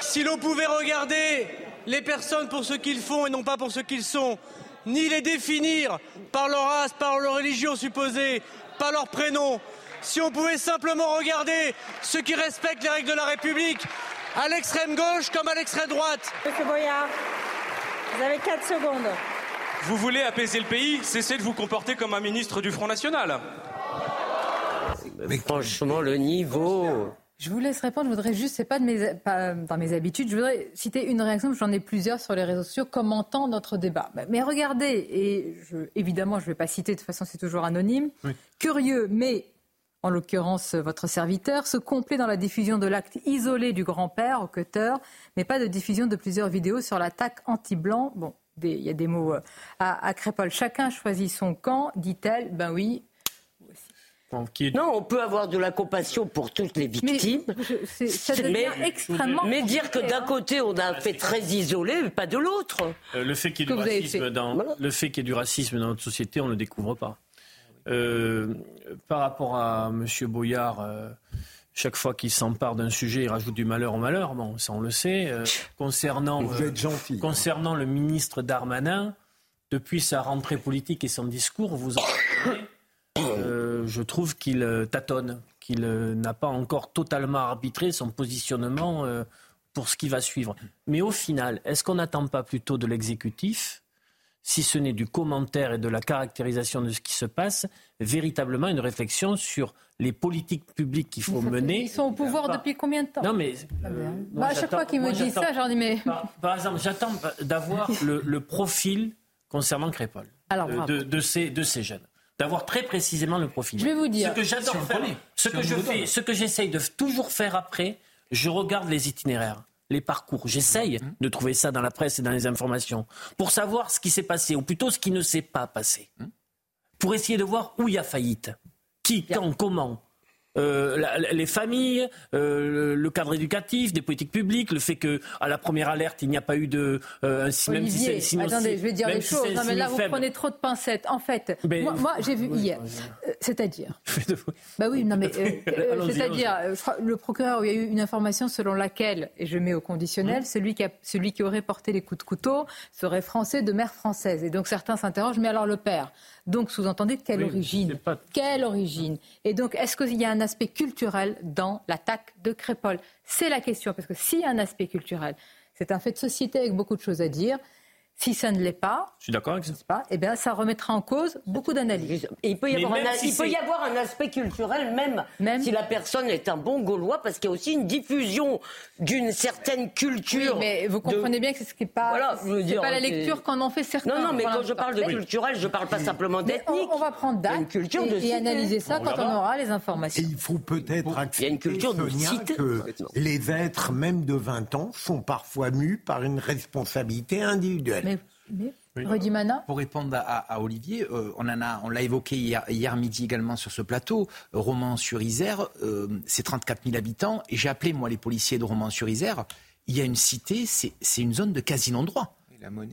Si l'on pouvait regarder les personnes pour ce qu'ils font et non pas pour ce qu'ils sont, ni les définir par leur race, par leur religion supposée, par leur prénom, si on pouvait simplement regarder ceux qui respectent les règles de la République, à l'extrême gauche comme à l'extrême droite. Monsieur Boyard, vous avez 4 secondes. Vous voulez apaiser le pays Cessez de vous comporter comme un ministre du Front National. Mais franchement, le niveau. Je vous laisse répondre. Je voudrais juste, c'est pas, de mes, pas dans mes habitudes, je voudrais citer une réaction, j'en ai plusieurs sur les réseaux sociaux commentant notre débat. Mais regardez, et je, évidemment, je ne vais pas citer, de toute façon, c'est toujours anonyme. Curieux, mais en l'occurrence votre serviteur, se complaît dans la diffusion de l'acte isolé du grand-père au cutter, mais pas de diffusion de plusieurs vidéos sur l'attaque anti-blanc. Bon, il y a des mots euh, à, à Crépole. Chacun choisit son camp, dit-elle. Ben oui, non, on peut avoir de la compassion pour toutes les victimes. Mais, ça devient extrêmement mais dire que d'un côté on a un fait très isolé, mais pas de l'autre. Euh, le fait qu'il y ait du racisme dans le fait qu'il y ait du racisme dans notre société, on ne le découvre pas. Euh, par rapport à M. Boyard, euh, chaque fois qu'il s'empare d'un sujet, il rajoute du malheur au malheur. Bon, ça on le sait. concernant, concernant le ministre Darmanin, depuis sa rentrée politique et son discours, vous en euh, je trouve qu'il euh, tâtonne, qu'il euh, n'a pas encore totalement arbitré son positionnement pour ce qui va suivre. Mais au final, est-ce qu'on n'attend pas plutôt de l'exécutif si ce n'est du commentaire et de la caractérisation de ce qui se passe, véritablement une réflexion sur les politiques publiques qu'il faut mener. Ils sont au pouvoir depuis combien de temps Non, mais. Bah, à chaque fois qu'ils me disent ça, j'en dis mais. Par, exemple, j'attends d'avoir le, profil concernant Crépol, de, ces, de ces jeunes d'avoir très précisément le profil. Je vais vous dire. Ce que j'adore faire, ce que je fais, ce que j'essaye de toujours faire après, je regarde les itinéraires, les parcours. J'essaye mmh. de trouver ça dans la presse et dans les informations pour savoir ce qui s'est passé, ou plutôt ce qui ne s'est pas passé. Mmh. Pour essayer de voir où il y a faillite. Qui, quand, comment euh, les familles, euh, le cadre éducatif, des politiques publiques, le fait que à la première alerte il n'y a pas eu de euh, même si c'est attendez, je vais dire des choses. non mais là vous prenez trop de pincettes. En fait, moi, j'ai vu hier, c'est-à-dire. bah oui, non mais c'est-à-dire le procureur il y a eu une information selon laquelle et je mets au conditionnel mmh. celui qui a, celui qui aurait porté les coups de couteau serait français de mère française et donc certains s'interrogent mais alors le père? Donc, sous-entendez, quelle origine. Quelle origine. Et donc, est-ce qu'il y a un aspect culturel dans l'attaque de Crépol C'est la question, parce que s'il y a un aspect culturel, c'est un fait de société avec beaucoup de choses à dire. Si ça ne l'est pas, je suis d'accord avec ça. Pas, eh bien, ça remettra en cause beaucoup d'analyses. il peut y, avoir un, il peut y avoir un aspect culturel, même, même, si la personne est un bon Gaulois, parce qu'il y a aussi une diffusion d'une certaine culture. mais vous comprenez bien que c'est ce qui n'est pas, voilà, pas la lecture qu'en ont fait certains. Non, non, mais quand je parle de culturel, je ne parle pas simplement d'ethnique. On, va prendre date et, et, analyser ça quand on aura les informations. il faut peut-être accepter, il y a une culture de que les êtres, même de 20 ans, sont parfois mus par une responsabilité individuelle. Mais, Pour répondre à, Olivier, euh, on en a, on l'a évoqué hier, midi également sur ce plateau. Romans-sur-Isère, euh, c'est 34 000 habitants. Et j'ai appelé, moi, les policiers de Romans-sur-Isère. Il y a une cité, c'est une zone de quasi-non-droit.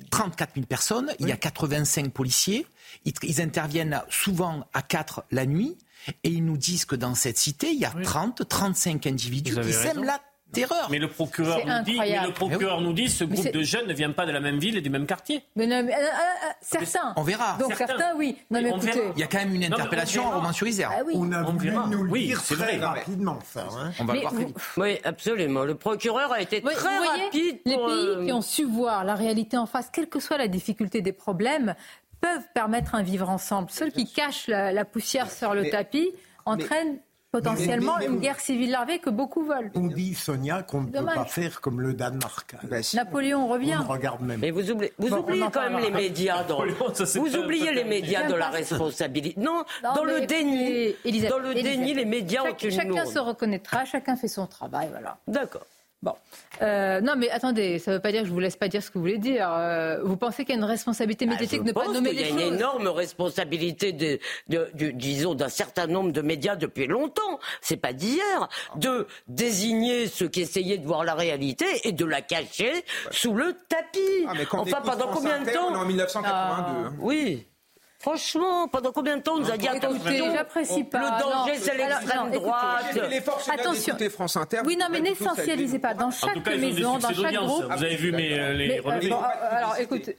34 000 personnes, il y a 85 policiers. Ils, interviennent souvent à 4 la nuit. Et ils nous disent que dans cette cité, il y a 30, 35 individus qui sèment la terreur. Mais le procureur, nous dit, mais le procureur nous dit ce groupe de jeunes ne vient pas de la même ville et du même quartier. Mais non, mais, euh, euh, euh, certains. On verra. Donc certains, oui. Non, mais écoutez. Il y a quand même une interpellation en Romans-sur-Isère. Ah, oui. On a voulu nous le oui, dire très vrai. rapidement, ça. Hein. On va voir Oui, absolument. Le procureur a été très rapide. Les pays qui ont su voir la réalité en face, quelle que soit la difficulté des problèmes, peuvent permettre un vivre ensemble. Ceux qui cachent la, poussière sur le tapis entraînent potentiellement une guerre civile larvée que beaucoup veulent. On dit, Sonia, qu'on ne peut pas faire comme le Danemark. Bah, Napoléon revient. On regarde même. Mais vous oubliez, vous oubliez quand même les médias. Dans, vous oubliez les médias de la responsabilité. Non, dans le déni. dans le déni, les médias ont une Chacun se reconnaîtra, chacun fait son travail. Voilà. D'accord. Bon. Euh, non, mais attendez, ça ne veut pas dire que je vous laisse pas dire ce que vous voulez dire. Euh, vous pensez qu'il y a une responsabilité bah, médiatique de ne pas nommer les choses Il y a une énorme responsabilité, de, disons, d'un certain nombre de médias depuis longtemps. C'est pas d'hier de désigner ceux qui essayaient de voir la réalité et de la cacher sous le tapis. Ah, enfin, pendant combien de temps En 1982. Hein. Oui. Franchement, pendant combien de temps on nous a dit attention J'apprécie pas. Le danger, c'est l'extrême droite. Attention. France Inter. Oui, non, mais n'essentialisez pas. Dans chaque maison, dans chaque groupe. Vous avez vu mes, les relevés. Alors, écoutez.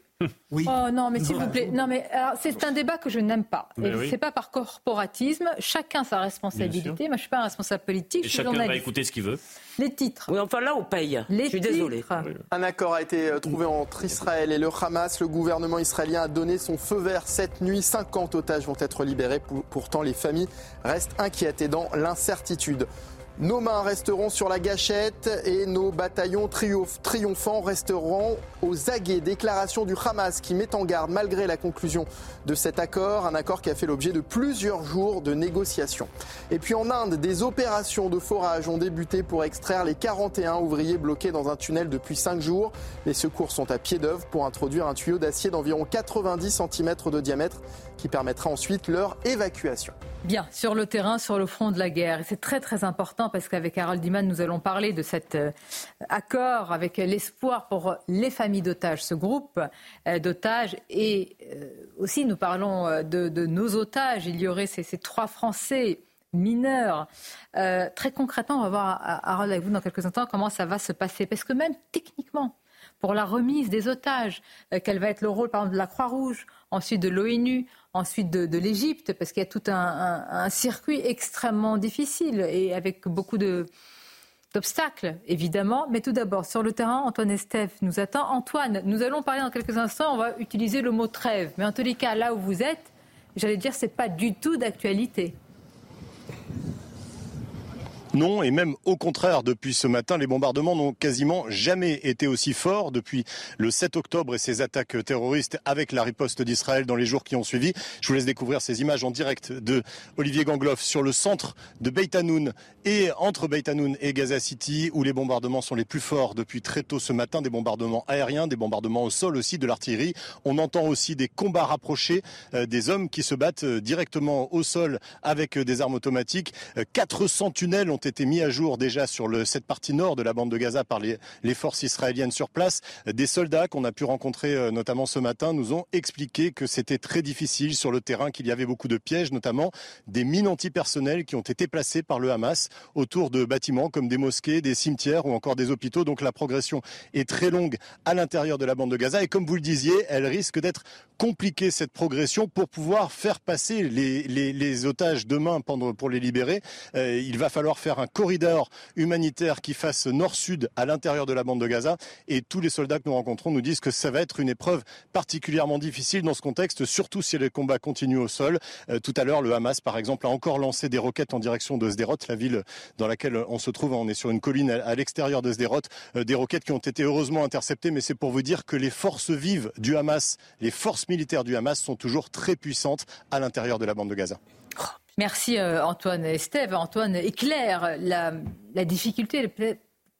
Oui. Oh non, mais s'il vous plaît. Non, mais c'est un débat que je n'aime pas. Et c'est pas par corporatisme. Chacun sa responsabilité. Moi, je suis pas un responsable politique. Et chacun va écouter ce qu'il veut. Les titres. Oui, enfin là, on paye. Les je suis désolé. Un accord a été trouvé entre Israël et le Hamas. Le gouvernement israélien a donné son feu vert cette nuit. 50 otages vont être libérés. Pourtant, les familles restent inquiètes et dans l'incertitude. Nos mains resteront sur la gâchette et nos bataillons triomphants resteront aux aguets. Déclaration du Hamas qui met en garde malgré la conclusion de cet accord, un accord qui a fait l'objet de plusieurs jours de négociations. Et puis en Inde, des opérations de forage ont débuté pour extraire les 41 ouvriers bloqués dans un tunnel depuis 5 jours. Les secours sont à pied d'œuvre pour introduire un tuyau d'acier d'environ 90 cm de diamètre qui permettra ensuite leur évacuation. Bien, sur le terrain, sur le front de la guerre. C'est très très important parce qu'avec Harold Diman, nous allons parler de cet euh, accord avec l'espoir pour les familles d'otages, ce groupe euh, d'otages. Et euh, aussi, nous parlons de, nos otages. Il y aurait ces, trois Français mineurs. très concrètement, on va voir, Harold, avec vous dans quelques instants, comment ça va se passer. Parce que même techniquement, pour la remise des otages, quel va être le rôle, par exemple, de la Croix-Rouge, ensuite de l'ONU, ensuite de, l'Égypte, parce qu'il y a tout un, circuit extrêmement difficile et avec beaucoup d'obstacles, évidemment. Mais tout d'abord, sur le terrain, Antoine Estève nous attend. Antoine, nous allons parler dans quelques instants, on va utiliser le mot trêve. Mais en tous les cas, là où vous êtes, j'allais dire, ce n'est pas du tout d'actualité. Non, et même au contraire, depuis ce matin, les bombardements n'ont quasiment jamais été aussi forts depuis le 7 octobre et ces attaques terroristes avec la riposte d'Israël dans les jours qui ont suivi. Je vous laisse découvrir ces images en direct de Olivier Gangloff sur le centre de Beit Hanoun et entre Beit Hanoun et Gaza City où les bombardements sont les plus forts depuis très tôt ce matin, des bombardements aériens, des bombardements au sol aussi, de l'artillerie. On entend aussi des combats rapprochés, euh, des hommes qui se battent euh, directement au sol avec euh, des armes automatiques. 400 tunnels ont été mis à jour déjà sur cette partie nord de la bande de Gaza par les, forces israéliennes sur place. Des soldats qu'on a pu rencontrer euh, notamment ce matin nous ont expliqué que c'était très difficile sur le terrain, qu'il y avait beaucoup de pièges, notamment des mines antipersonnelles qui ont été placées par le Hamas autour de bâtiments comme des mosquées, des cimetières ou encore des hôpitaux. Donc la progression est très longue à l'intérieur de la bande de Gaza et comme vous le disiez, elle risque d'être compliquée cette progression pour pouvoir faire passer les otages demain pour les libérer. Euh, il va falloir faire un corridor humanitaire qui fasse nord-sud à l'intérieur de la bande de Gaza. Et tous les soldats que nous rencontrons nous disent que ça va être une épreuve particulièrement difficile dans ce contexte, surtout si les combats continuent au sol. Euh, tout à l'heure, le Hamas, par exemple, a encore lancé des roquettes en direction de Sderot, la ville dans laquelle on se trouve. On est sur une colline à l'extérieur de Sderot. Euh, des roquettes qui ont été heureusement interceptées, mais c'est pour vous dire que les forces vives du Hamas, les forces militaires du Hamas sont toujours très puissantes à l'intérieur de la bande de Gaza. Merci euh, Antoine Estève. Antoine éclaire la, la difficulté,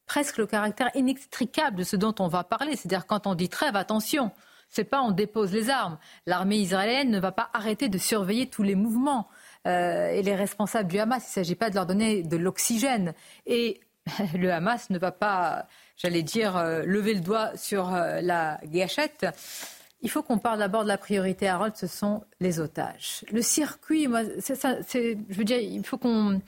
presque le caractère inextricable de ce dont on va parler. C'est-à-dire quand on dit trêve, attention, c'est pas on dépose les armes. L'armée israélienne ne va pas arrêter de surveiller tous les mouvements. Euh, et les responsables du Hamas, il ne s'agit pas de leur donner de l'oxygène. Et le Hamas ne va pas, j'allais dire, euh, lever le doigt sur la gâchette. Il faut qu'on parle d'abord de la priorité, Harold, ce sont les otages. Le circuit, moi, je veux dire, il faut qu'on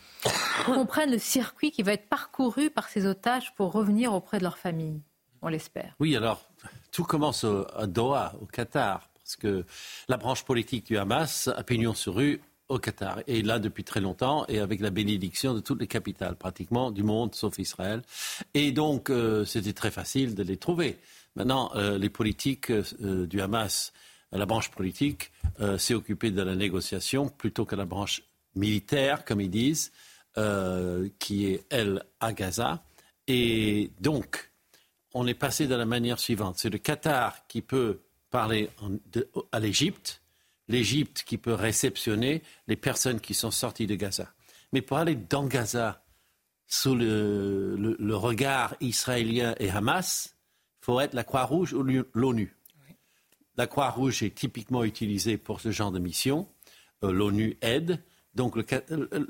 comprenne le circuit qui va être parcouru par ces otages pour revenir auprès de leur famille. On l'espère. Oui, alors, tout commence à Doha, au Qatar, parce que la branche politique du Hamas a pignon sur rue au Qatar. Et là, depuis très longtemps, et avec la bénédiction de toutes les capitales, pratiquement, du monde, sauf Israël. Et donc, euh, c'était très facile de les trouver. Maintenant, euh, les politiques euh, du Hamas, la branche politique, euh, s'est occupée de la négociation plutôt que la branche militaire, comme ils disent, qui est, elle, à Gaza. Et donc, on est passé de la manière suivante. C'est le Qatar qui peut parler à l'Égypte, l'Égypte qui peut réceptionner les personnes qui sont sorties de Gaza. Mais pour aller dans Gaza, sous le regard israélien et Hamas, faut être la Croix-Rouge ou l'ONU. La Croix-Rouge est typiquement utilisée pour ce genre de mission. Euh, L'ONU aide. Donc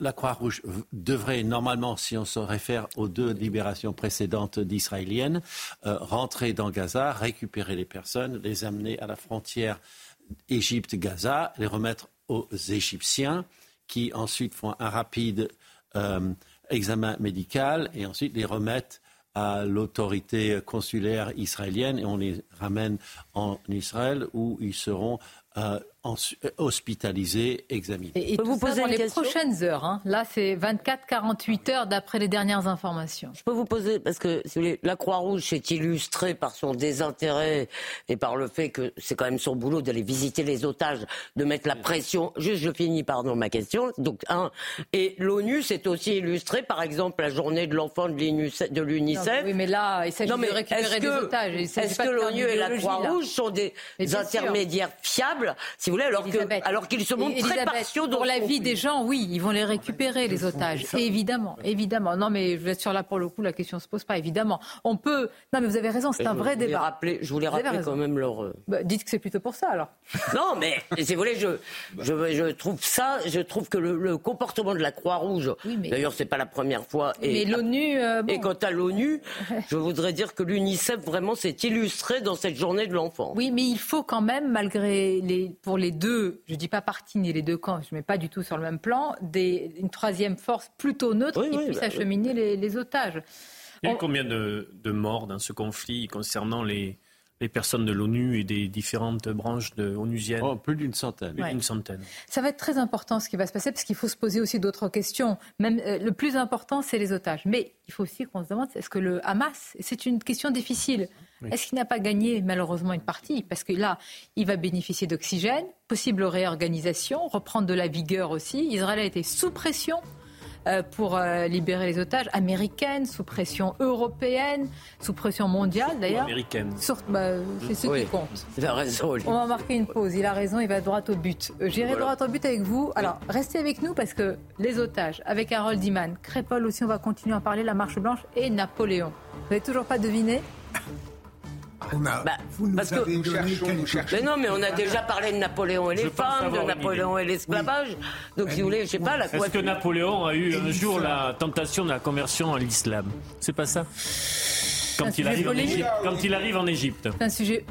la Croix-Rouge devrait normalement, si on se réfère aux deux libérations précédentes d'Israéliennes, euh, rentrer dans Gaza, récupérer les personnes, les amener à la frontière Égypte-Gaza, les remettre aux Égyptiens, qui ensuite font un rapide euh, examen médical et ensuite les remettent à l'autorité consulaire israélienne et on les ramène en Israël où ils seront euh, euh, hospitalisés, examinés. Et, vous poser dans les prochaines heures. Hein. Là, c'est 24-48 heures d'après les dernières informations. Je peux vous poser, parce que si vous voulez, la Croix-Rouge s'est illustrée par son désintérêt et par le fait que c'est quand même son boulot d'aller visiter les otages, de mettre la pression. Juste, je finis, pardon, ma question. Donc, un. Et l'ONU s'est aussi illustrée, par exemple, la journée de l'enfant de l'UNICEF. Oui, mais là, il s'agit de récupérer des otages. Est-ce que l'ONU et la Croix-Rouge sont des intermédiaires fiables si vous voulez, alors alors qu'ils se montrent très partiaux pour la vie des gens, oui, ils vont les récupérer les otages, évidemment, évidemment. Non, mais je vous assure là pour le coup, la question se pose pas, évidemment. On peut. Non, mais vous avez raison, c'est un vrai débat. Rappeler, je voulais rappeler quand même leur. Bah, dites que c'est plutôt pour ça alors. non, mais si vous voulez, je, je, je trouve ça, je trouve que le, comportement de la Croix-Rouge, d'ailleurs, c'est pas la première fois. Et, mais l'ONU. Euh, et quant à l'ONU, je voudrais dire que l'UNICEF vraiment s'est illustré dans cette journée de l'enfant. Oui, mais il faut quand même, malgré les pour les deux, je ne dis pas partie ni les deux camps, je ne mets pas du tout sur le même plan, une troisième force plutôt neutre qui puisse bah, acheminer les, otages. Il y a eu combien de, morts dans ce conflit concernant les, personnes de l'ONU et des différentes branches de onusiennes? Oh, Plus d'une centaine. Plus centaine. Ça va être très important ce qui va se passer parce qu'il faut se poser aussi d'autres questions. Même euh, le plus important, c'est les otages. Mais il faut aussi qu'on se demande est-ce que le Hamas, c'est une question difficile? Est-ce qu'il n'a pas gagné malheureusement une partie? Parce que là, il va bénéficier d'oxygène, possible réorganisation, reprendre de la vigueur aussi. Israël a été sous pression euh, pour euh, libérer les otages, américaine, sous pression européenne, sous pression mondiale d'ailleurs. Américaine. Bah, c'est ce qui compte. Il a raison. On va marquer une pause. Il a raison, il va droit au but. Euh, j'irai droit au but avec vous. Alors, restez avec nous parce que les otages, avec Harold Iman, Crépol aussi, on va continuer à parler, la Marche Blanche et Napoléon. Vous n'avez toujours pas deviné? Bah, vous nous parce avez que, Mais non, mais on a déjà parlé de Napoléon et les femmes, de Napoléon et l'esclavage. Donc, si vous voulez, je sais pas, la Est-ce que Napoléon a eu un jour la tentation de la conversion à l'islam? C'est pas ça? Quand il, arrive en Égypte, quand il arrive en Égypte. C'est un sujet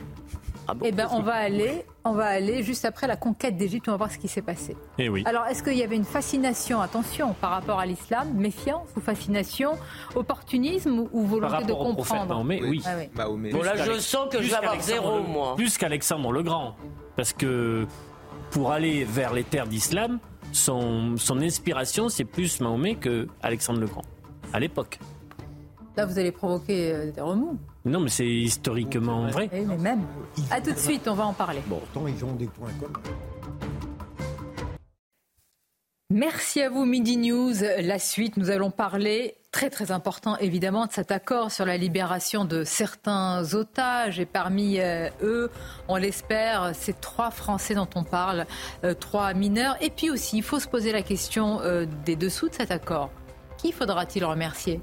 ah eh ben, on va aller, on va aller juste après la conquête d'Égypte. On va voir ce qui s'est passé. Eh oui. Alors, est-ce qu'il y avait une fascination, attention, par rapport à l'islam, méfiance ou fascination, opportunisme ou volonté de comprendre mais oui. Ah bon, là, je sens que je vais avoir zéro, moi. Plus qu'Alexandre le Grand, parce que pour aller vers les terres d'islam, son, son inspiration, c'est plus Mahomet que Alexandre le Grand à l'époque. Là, vous allez provoquer euh, des remous. Non, mais c'est historiquement vrai. Oui, mais même. À tout de suite, on va en parler. Bon, pourtant, ils ont des points communs. Merci à vous, Midi News. La suite, nous allons parler, très très important évidemment, de cet accord sur la libération de certains otages. Et parmi euh, eux, on l'espère, ces trois Français dont on parle, euh, trois mineurs. Et puis aussi, il faut se poser la question des dessous de cet accord. Qui faudra-t-il remercier?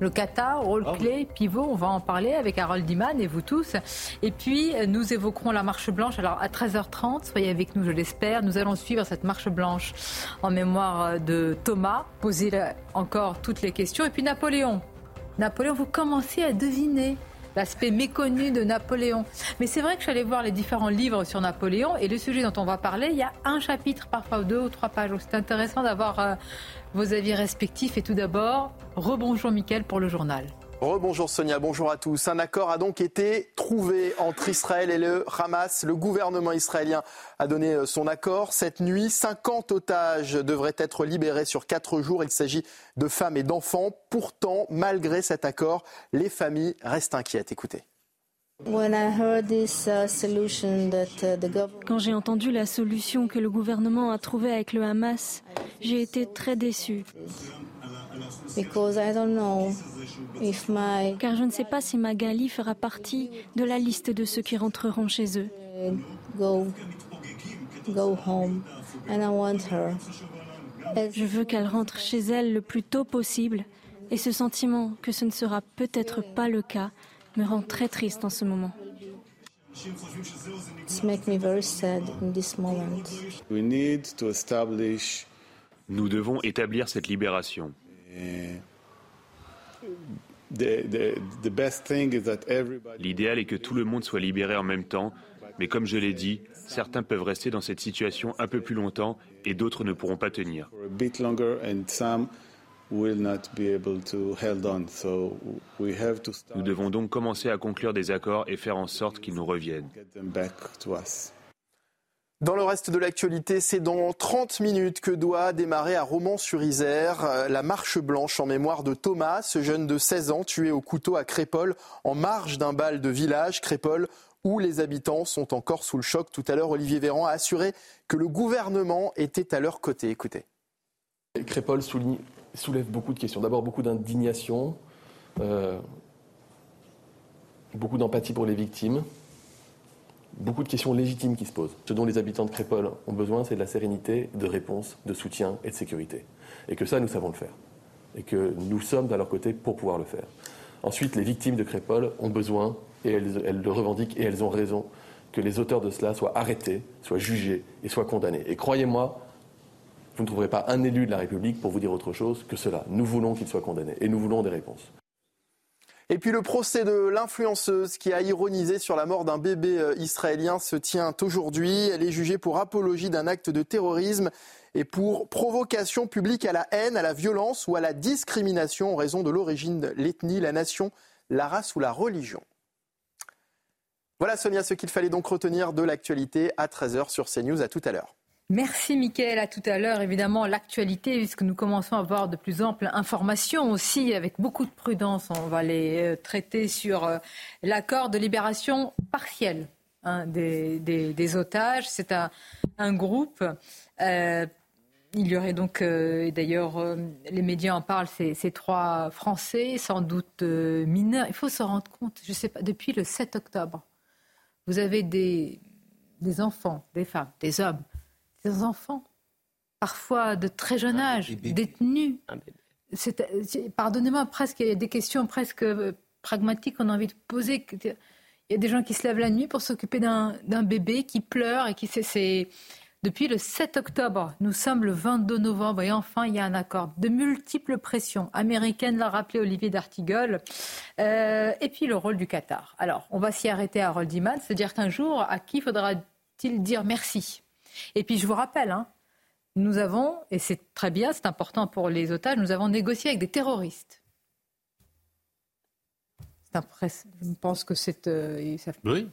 Le Qatar, rôle ah clé, pivot, on va en parler avec Harold Diman et vous tous. Et puis, nous évoquerons la marche blanche. Alors, à 13h30, soyez avec nous, je l'espère. Nous allons suivre cette marche blanche en mémoire de Thomas, poser encore toutes les questions. Et puis, Napoléon. Napoléon, vous commencez à deviner l'aspect méconnu de Napoléon. Mais c'est vrai que je suis allée voir les différents livres sur Napoléon et le sujet dont on va parler, il y a un chapitre, parfois deux ou trois pages. C'est intéressant d'avoir euh, vos avis respectifs. Et tout d'abord, rebonjour Mickaël pour le journal. Rebonjour Sonia, bonjour à tous. Un accord a donc été trouvé entre Israël et le Hamas. Le gouvernement israélien a donné euh, son accord. Cette nuit, 50 otages devraient être libérés sur quatre jours. Il s'agit de femmes et d'enfants. Pourtant, malgré cet accord, les familles restent inquiètes. Écoutez. Uh, Quand j'ai entendu la solution que le gouvernement a trouvée avec le Hamas, j'ai été très déçue. Car je ne sais pas si Magali fera partie de la liste de ceux qui rentreront chez eux. Je veux qu'elle rentre chez elle le plus tôt possible et ce sentiment que ce ne sera peut-être pas le cas me rend très triste en ce moment. Nous devons établir cette libération. L'idéal est que tout le monde soit libéré en même temps, mais comme je l'ai dit, certains peuvent rester dans cette situation un peu plus longtemps et d'autres ne pourront pas tenir. Nous devons donc commencer à conclure des accords et faire en sorte qu'ils nous reviennent. Dans le reste de l'actualité, c'est dans 30 minutes que doit démarrer à Romans-sur-Isère euh, la marche blanche en mémoire de Thomas, ce jeune de 16 ans tué au couteau à Crépole en marge d'un bal de village. Crépole où les habitants sont encore sous le choc. Tout à l'heure, Olivier Véran a assuré que le gouvernement était à leur côté. Écoutez. Crépole soulève beaucoup de questions. D'abord, beaucoup d'indignation, euh, beaucoup d'empathie pour les victimes, beaucoup de questions légitimes qui se posent. Ce dont les habitants de Crépole ont besoin, c'est de la sérénité, de réponse, de soutien et de sécurité. Et que ça, nous savons le faire. Et que nous sommes à leur côté pour pouvoir le faire. Ensuite, les victimes de Crépole ont besoin, et elles, le revendiquent, et elles ont raison, que les auteurs de cela soient arrêtés, soient jugés et soient condamnés. Et croyez-moi, vous ne trouverez pas un élu de la République pour vous dire autre chose que cela. Nous voulons qu'ils soient condamnés et nous voulons des réponses. Et puis le procès de l'influenceuse qui a ironisé sur la mort d'un bébé euh, israélien se tient aujourd'hui. Elle est jugée pour apologie d'un acte de terrorisme et pour provocation publique à la haine, à la violence ou à la discrimination en raison de l'origine, l'ethnie, la nation, la race ou la religion. Voilà Sonia ce qu'il fallait donc retenir de l'actualité à 13h sur CNews. À tout à l'heure. Merci Mickaël. À tout à l'heure. Évidemment, l'actualité, puisque nous commençons à avoir de plus amples informations aussi, avec beaucoup de prudence. On va les euh, traiter sur euh, l'accord de libération partielle hein, des, otages. C'est un, groupe. Euh, il y aurait donc, d'ailleurs, les médias en parlent, ces, trois Français, sans doute mineurs. Il faut se rendre compte, je ne sais pas, depuis le 7 octobre, vous avez des, des enfants, des femmes, des hommes des enfants, parfois de très jeune âge, détenus. Pardonnez-moi, presque, il y a des questions presque euh, pragmatiques qu'on a envie de poser. Il y a des gens qui se lèvent la nuit pour s'occuper d'un bébé qui pleure et qui c'est depuis le 7 octobre, nous sommes le 22 novembre et enfin il y a un accord. De multiples pressions américaines, l'a rappelé Olivier D'Artigol. Euh, et puis le rôle du Qatar. Alors, on va s'y arrêter à Harold Iman, c'est-à-dire qu'un jour, à qui faudra-t-il dire merci? Et puis je vous rappelle, hein, nous avons, et c'est très bien, c'est important pour les otages, nous avons négocié avec des terroristes. je pense que c'est. Euh, oui.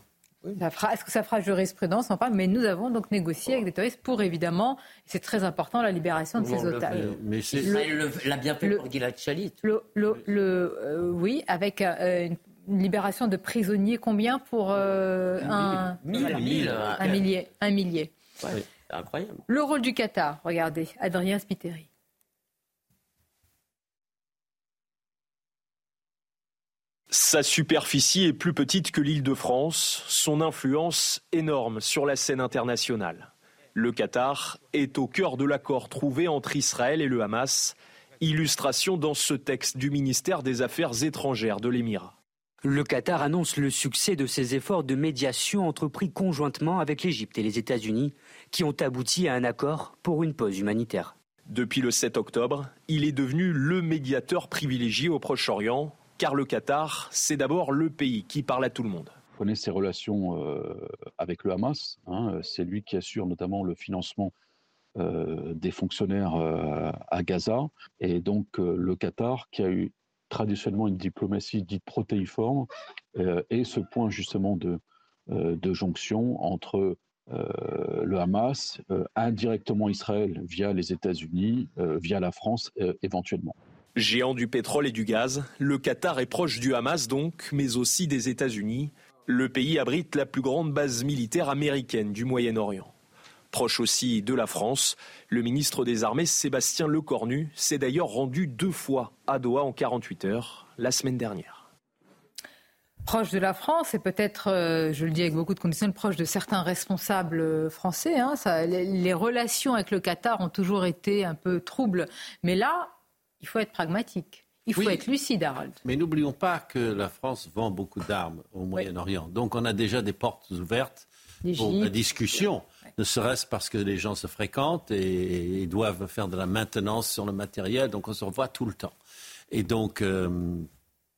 Est-ce que ça fera jurisprudence On parle, mais nous avons donc négocié avec des terroristes pour évidemment, c'est très important, la libération de ces otages. mais c'est l'a bien fait pour Gilad Shalit. Le, euh, oui, avec euh, une libération de prisonniers, combien pour un, mille, un millier, un millier incroyable. Le rôle du Qatar, regardez, Adrien Spiteri. Sa superficie est plus petite que l'île de France, son influence énorme sur la scène internationale. Le Qatar est au cœur de l'accord trouvé entre Israël et le Hamas, illustration dans ce texte du ministère des Affaires étrangères de l'Émirat. Le Qatar annonce le succès de ses efforts de médiation entrepris conjointement avec l'Égypte et les États-Unis qui ont abouti à un accord pour une pause humanitaire. Depuis le 7 octobre, il est devenu le médiateur privilégié au Proche-Orient, car le Qatar, c'est d'abord le pays qui parle à tout le monde. Vous connaissez ses relations euh, avec le Hamas. Hein, c'est lui qui assure notamment le financement euh, des fonctionnaires euh, à Gaza. Et donc le Qatar, qui a eu traditionnellement une diplomatie dite protéiforme, et ce point justement de, de jonction entre euh, le Hamas, euh, indirectement Israël via les États-Unis, euh, via la France éventuellement. Géant du pétrole et du gaz, le Qatar est proche du Hamas donc, mais aussi des États-Unis. Le pays abrite la plus grande base militaire américaine du Moyen-Orient. Proche aussi de la France, le ministre des Armées Sébastien Lecornu s'est d'ailleurs rendu deux fois à Doha en 48 heures la semaine dernière proche de la France et peut-être, euh, je le dis avec beaucoup de conditions, proche de certains responsables euh, français. Hein, les, relations avec le Qatar ont toujours été un peu troubles. Mais là, il faut être pragmatique. Il faut être lucide, Harold. Mais n'oublions pas que la France vend beaucoup d'armes au Moyen-Orient. Donc on a déjà des portes ouvertes pour la discussion. Ne serait-ce parce que les gens se fréquentent et, doivent faire de la maintenance sur le matériel. Donc on se revoit tout le temps. Et donc, euh,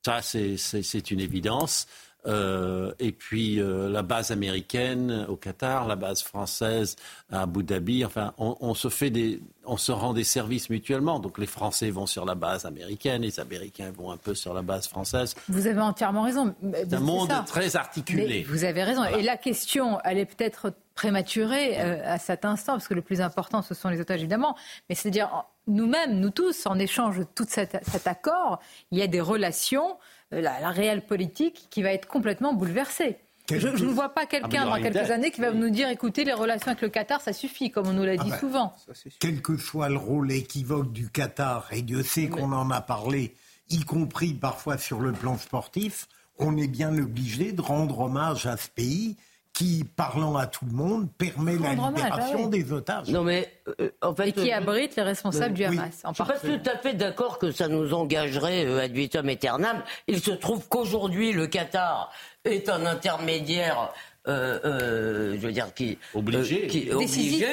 ça, c'est une évidence. Euh, et puis euh, la base américaine au Qatar, la base française à Abu Dhabi. Enfin, on, se fait des, on se rend des services mutuellement. Donc les Français vont sur la base américaine, les Américains vont un peu sur la base française. Vous avez entièrement raison. C'est un monde très articulé. vous avez raison. Et la question, elle est peut-être prématurée euh, à cet instant, parce que le plus important, ce sont les otages, évidemment. Mais c'est-à-dire, nous-mêmes, nous tous, en échange de tout cet, cet accord, il y a des relations euh, la, réelle politique qui va être complètement bouleversée. Je, ne vois pas quelqu'un dans quelques années qui va nous dire écoutez, les relations avec le Qatar, ça suffit, comme on nous l'a ah dit ben, souvent. Quel que soit le rôle équivoque du Qatar, et Dieu sait qu'on en a parlé, y compris parfois sur le plan sportif, on est bien obligé de rendre hommage à ce pays qui, parlant à tout le monde, permet la libération ah des otages. Non mais, euh, en fait, Et qui euh, abrite les responsables du Hamas. En je ne suis pas tout à fait d'accord que ça nous engagerait euh, ad vitam aeternam. Il se trouve qu'aujourd'hui, le Qatar est un intermédiaire euh, euh, je veux dire, qui obligé, euh, qui, obligé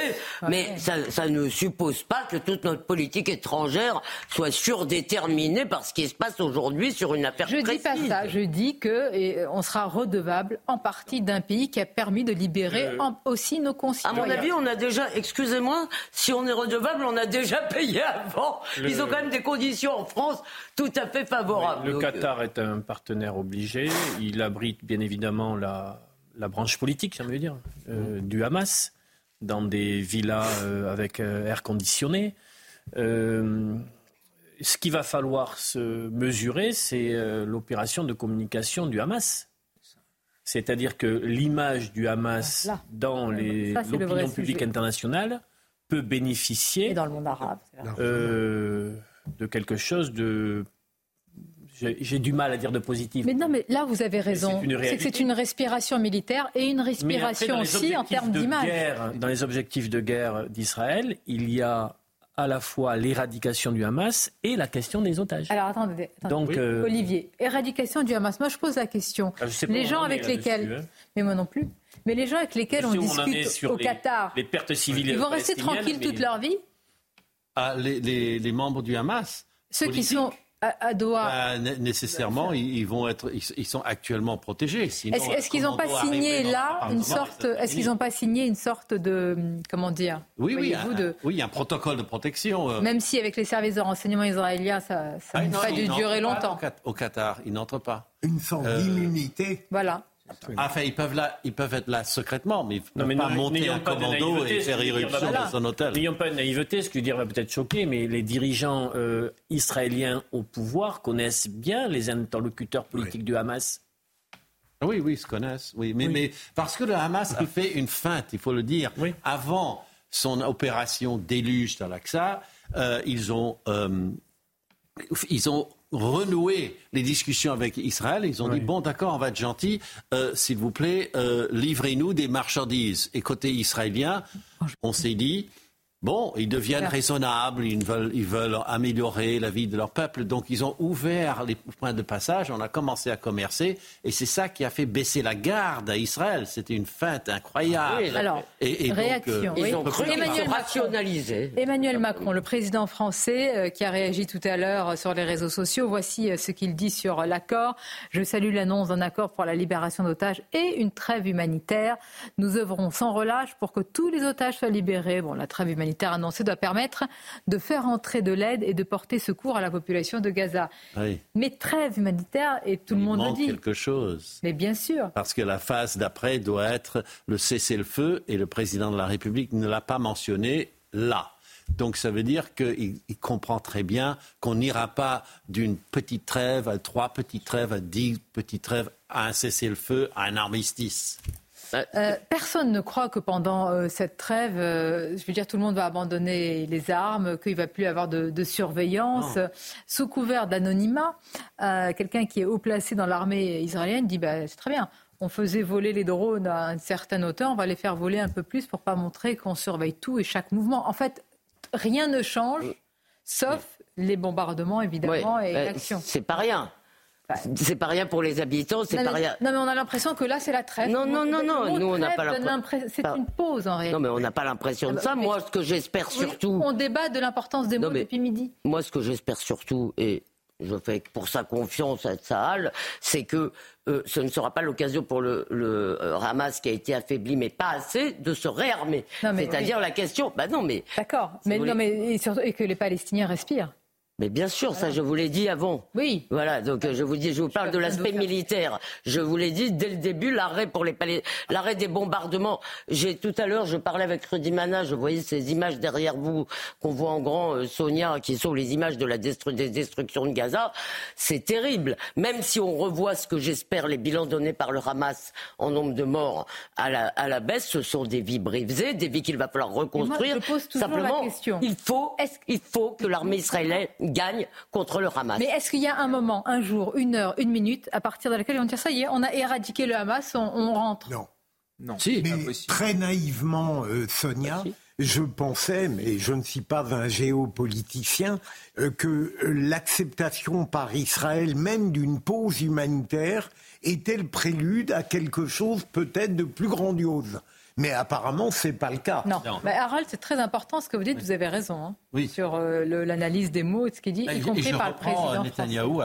mais ça, ça, ne suppose pas que toute notre politique étrangère soit surdéterminée par ce qui se passe aujourd'hui sur une affaire je précise. Je dis pas ça. Je dis que et on sera redevable en partie d'un pays qui a permis de libérer aussi nos concitoyens. À mon avis, on a déjà, excusez-moi, si on est redevable, on a déjà payé avant. Ils ont quand même des conditions en France tout à fait favorables. le Qatar est un partenaire obligé. Il abrite bien évidemment la la branche politique, j'ai envie de dire, euh, du Hamas, dans des villas euh, avec euh, air conditionné. ce qu'il va falloir se mesurer, c'est l'opération de communication du Hamas. C'est-à-dire que l'image du Hamas dans l'opinion publique internationale peut bénéficier dans le monde arabe, de quelque chose de j'ai du mal à dire de positif. Mais non, mais là, vous avez raison. C'est que c'est une respiration militaire et une respiration aussi en termes d'image. Dans les objectifs de guerre d'Israël, il y a à la fois l'éradication du Hamas et la question des otages. Alors attendez, Donc, euh, Olivier, éradication du Hamas. Moi, je pose la question. Ah, les gens avec lesquels, hein. mais moi non plus, mais les gens avec lesquels on discute au Qatar, les pertes civiles, ils vont rester tranquilles toute leur vie. Ah, les, les, membres du Hamas. Ceux qui sont à, Doha bah, Nécessairement, ils, vont être, ils, sont actuellement protégés. Est-ce qu'ils n'ont pas signé là une sorte Est-ce qu'ils n'ont pas signé une sorte de comment dire Oui, oui, un, de... oui, un protocole de protection. Euh. Même si avec les services de renseignement israéliens, ça, ça ah, n'a pas dû durer longtemps. Au Qatar, ils n'entrent pas. Une sorte euh, d'immunité. Voilà. Enfin, ils peuvent, là, ils peuvent être là secrètement, mais ils ne peuvent pas monter un commando et faire irruption dans un hôtel. N'ayons pas de naïveté, ce que je veux dire va peut-être choquer, mais les dirigeants euh, israéliens au pouvoir connaissent bien les interlocuteurs politiques du Hamas. Oui, oui, ils se connaissent. Oui, mais, mais parce que le Hamas a fait une feinte, il faut le dire. Avant son opération déluge l'Aqsa, euh, ils ont euh, ils ont renoué les discussions avec Israël. Ils ont dit bon, d'accord, on va être gentil, euh, s'il vous plaît, euh, livrez-nous des marchandises. Et côté israélien, on s'est dit Bon, ils deviennent raisonnables, ils veulent, ils veulent améliorer la vie de leur peuple, donc ils ont ouvert les points de passage, on a commencé à commercer, et c'est ça qui a fait baisser la garde à Israël. C'était une feinte incroyable. alors, et, réaction. ils ont cru Emmanuel rationaliser. Emmanuel Macron, le président français, euh, qui a réagi tout à l'heure sur les réseaux sociaux, voici euh, ce qu'il dit sur l'accord. Je salue l'annonce d'un accord pour la libération d'otages et une trêve humanitaire. Nous œuvrons sans relâche pour que tous les otages soient libérés. Bon, la trêve humanitaire annoncé doit permettre de faire entrer de l'aide et de porter secours à la population de Gaza. Mais trêve humanitaire, et tout le monde le dit. quelque chose. Mais bien sûr. Parce que la phase d'après doit être le cessez-le-feu, et le président de la République ne l'a pas mentionné là. Donc ça veut dire qu'il comprend très bien qu'on n'ira pas d'une petite trêve à trois petites trêves, à dix petites trêves, à un cessez-le-feu, à un armistice. Euh, personne ne croit que pendant euh, cette trêve, euh, je veux dire, tout le monde va abandonner les armes, qu'il ne va plus avoir de, surveillance. Sous couvert d'anonymat, quelqu'un qui est haut placé dans l'armée israélienne dit bah, c'est très bien. On faisait voler les drones à une certaine hauteur, on va les faire voler un peu plus pour pas montrer qu'on surveille tout et chaque mouvement. En fait, rien ne change, sauf les bombardements évidemment et l'action. C'est pas rien. C'est pas rien pour les habitants, c'est pas rien. Non, mais on a l'impression que là, c'est la trêve. Non, non, non, non. Nous, on n'a pas l'impression. C'est une pause en réalité. Non, mais on n'a pas l'impression de ah bah, ça. Moi, ce que j'espère surtout. On débat de l'importance des mots depuis midi. Moi, ce que j'espère surtout, et je fais pour sa confiance à Tsahal, c'est que euh, ce ne sera pas l'occasion pour le, le euh, Hamas qui a été affaibli, mais pas assez, de se réarmer. C'est-à-dire la question. Bah non, mais. D'accord. Mais, non, mais surtout, et que les Palestiniens respirent. Mais bien sûr, ça je vous l'ai dit avant. Oui. Voilà, donc je vous dis, je vous parle de l'aspect militaire. Je vous l'ai dit dès le début, l'arrêt pour les l'arrêt des bombardements. J'ai tout à l'heure, je parlais avec Rudy Mana, je voyais ces images derrière vous qu'on voit en grand, euh, Sonia, qui sont les images de la des destructions de Gaza. C'est terrible. Même si on revoit ce que j'espère les bilans donnés par le Hamas en nombre de morts à la, à la baisse, ce sont des vies brisées, des vies qu'il va falloir reconstruire. je pose Simplement, la question. il faut, il faut que l'armée israélienne gagne contre le Hamas. Mais est-ce qu'il y a un moment, un jour, une heure, une minute, à partir de laquelle on dit ça y est, on a éradiqué le Hamas, on, rentre? Non. Non. mais très naïvement, euh, Sonia, je pensais, mais je ne suis pas un géopoliticien, euh, que l'acceptation par Israël même d'une pause humanitaire était le prélude à quelque chose peut-être de plus grandiose. Mais apparemment, ce n'est pas le cas. Non. Mais Harald, c'est très important ce que vous dites, vous avez raison. Hein, oui. Sur euh, l'analyse des mots et ce qu'il dit, y compris par le président. Netanyahou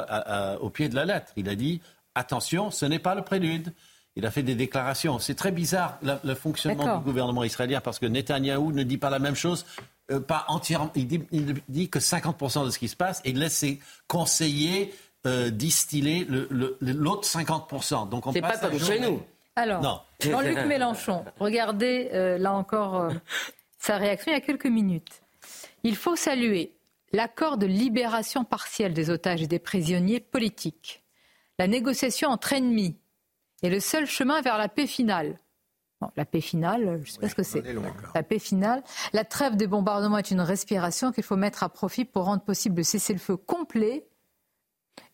au pied de la lettre. Il a dit attention, ce n'est pas le prélude. Il a fait des déclarations. C'est très bizarre le fonctionnement du gouvernement israélien parce que Netanyahou ne dit pas la même chose. Euh, pas entièrement. Il dit, il dit, que 50% de ce qui se passe et il laisse ses conseillers euh, distiller l'autre 50%. Donc on C'est pas comme chez nous. Alors, Jean-Luc Mélenchon, regardez euh, là encore euh, sa réaction il y a quelques minutes. Il faut saluer l'accord de libération partielle des otages et des prisonniers politiques, la négociation entre ennemis est le seul chemin vers la paix finale. la paix finale, je ne sais pas ce que c'est. La paix finale. La trêve des bombardements est une respiration qu'il faut mettre à profit pour rendre possible le cessez-le-feu complet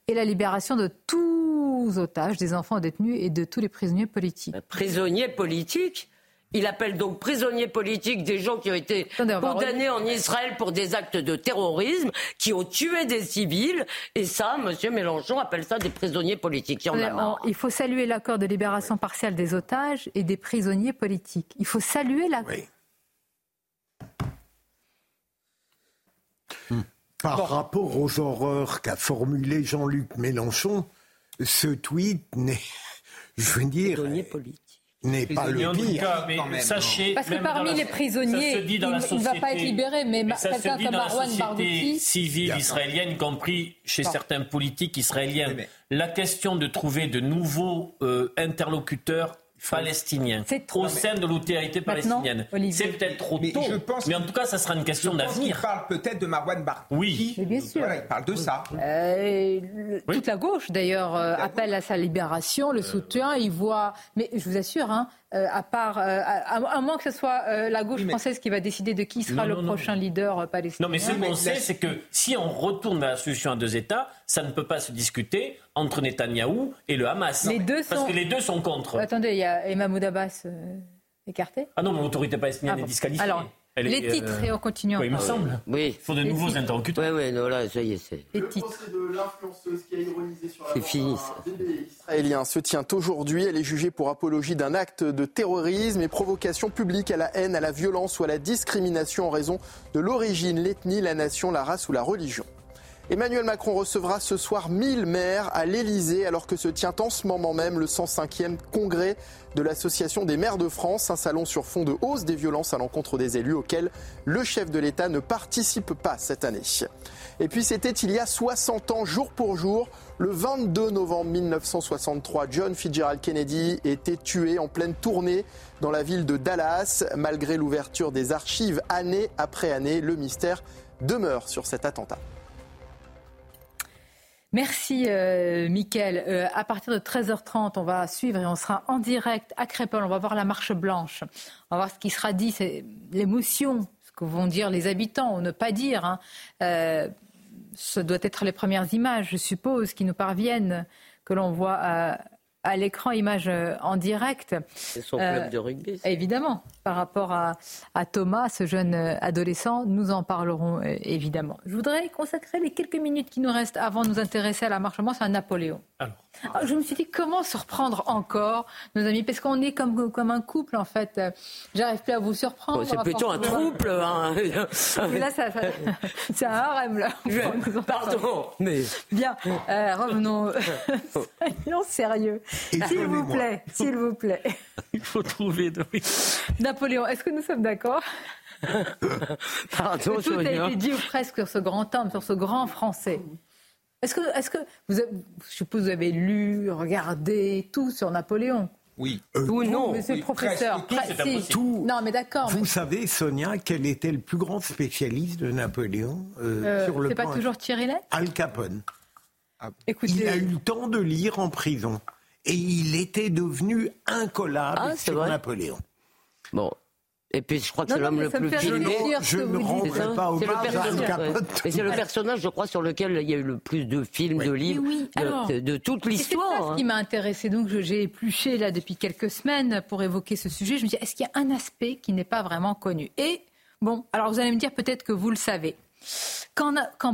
et la libération de tous otages, des enfants détenus et de tous les prisonniers politiques. Prisonniers politiques il appelle donc prisonniers politiques des gens qui ont été condamnés en Israël pour des actes de terrorisme, qui ont tué des civils. Et ça, M. Mélenchon appelle ça des prisonniers politiques. Il, faut saluer l'accord de libération partielle des otages et des prisonniers politiques. Il faut saluer la... Par rapport aux horreurs qu'a formulé Jean-Luc Mélenchon, ce tweet n'est, je veux dire, n'est pas le pire. mais sachez, Parce que parmi les prisonniers, il ne va pas être libéré, mais, quelqu'un comme Marwan Bardouti... civile israélienne, y compris chez certains politiques israéliens, la question de trouver de nouveaux euh, interlocuteurs palestinien au sein de l'autorité palestinienne. C'est peut-être trop tôt, mais en tout cas, ça sera une question d'avenir. Il parle peut-être de Marwan Barghouti. Oui, bien sûr. il parle de ça. Euh, toute la gauche, d'ailleurs, euh, appelle à sa libération, le soutien. Il voit, mais je vous assure, hein, euh, à part, à, moins que ce soit la gauche française qui va décider de qui sera le prochain leader palestinien. Non, mais ce qu'on sait, c'est que si on retourne vers la solution à deux États, ça ne peut pas se discuter entre Netanyahou et le Hamas. Les deux parce que les deux sont contre. Attendez, il y a Mahmoud Abbas euh, écarté Ah non, mais l'autorité palestinienne ah est disqualifiée. Alors, les titres, euh, et on continue. Oui, il me semble. Oui. Il faut de nouveaux interlocuteurs. Oui, oui, non, là, ça y est, c'est. Les titres. C'est fini. israélien se tient aujourd'hui. Elle est jugée pour apologie d'un acte de terrorisme et provocation publique à la haine, à la violence ou à la discrimination en raison de l'origine, l'ethnie, la nation, la race ou la religion. Emmanuel Macron recevra ce soir 1000 maires à l'Elysée alors que se tient en ce moment même le 105e congrès de l'Association des maires de France, un salon sur fond de hausse des violences à l'encontre des élus auquel le chef de l'État ne participe pas cette année. Et puis c'était il y a 60 ans, jour pour jour, le 22 novembre 1963, John Fitzgerald Kennedy était tué en pleine tournée dans la ville de Dallas. Malgré l'ouverture des archives année après année, le mystère demeure sur cet attentat. Merci, euh, Mickaël. Euh, à partir de 13h30, on va suivre et on sera en direct à Crépol. On va voir la marche blanche. On va voir ce qui sera dit, c'est l'émotion, ce que vont dire les habitants ou ne pas dire. Hein. Euh, ce doit être les premières images, je suppose, qui nous parviennent, que l'on voit à, l'écran, images en direct. C'est son club de rugby. Évidemment. Par rapport à, Thomas, ce jeune euh, adolescent. Nous en parlerons euh, évidemment. Je voudrais consacrer les quelques minutes qui nous restent avant de nous intéresser à la marche à Napoléon. Alors. Ah, je me suis dit comment surprendre encore nos amis? Parce qu'on est comme, comme un couple en fait. J'arrive plus à vous surprendre. c'est plutôt un trouble. Hein. là, ça, c'est un harem là. Pardon, mais bien. Euh, revenons. Soyons sérieux. S'il vous plaît, s'il vous plaît. Il faut trouver. Napoléon, est-ce que nous sommes d'accord Pardon, Tout a été dit presque sur ce grand homme, sur ce grand Français. Est-ce que, est que vous, avez, je suppose, vous avez lu, regardé tout sur Napoléon? Oui. Euh, tout, non. Monsieur le professeur, tout, Non, mais d'accord. Vous savez, Sonia, quel était le plus grand spécialiste de Napoléon euh, euh sur le C'est pas toujours Thierry Al Capone. Ah. Il a eu le temps de lire en prison. Et il était devenu incollable ah, sur Napoléon. Bon, et puis je crois que c'est l'homme le plus filmé. Je ne rentrerai pas au C'est le personnage, je crois, sur lequel il y a eu le plus de films, de livres, de, toute l'histoire. C'est ce qui m'a intéressé. Donc j'ai épluché là depuis quelques semaines pour évoquer ce sujet. Je me dis, est-ce qu'il y a un aspect qui n'est pas vraiment connu? Et bon, alors vous allez me dire peut-être que vous le savez. Quand, quand,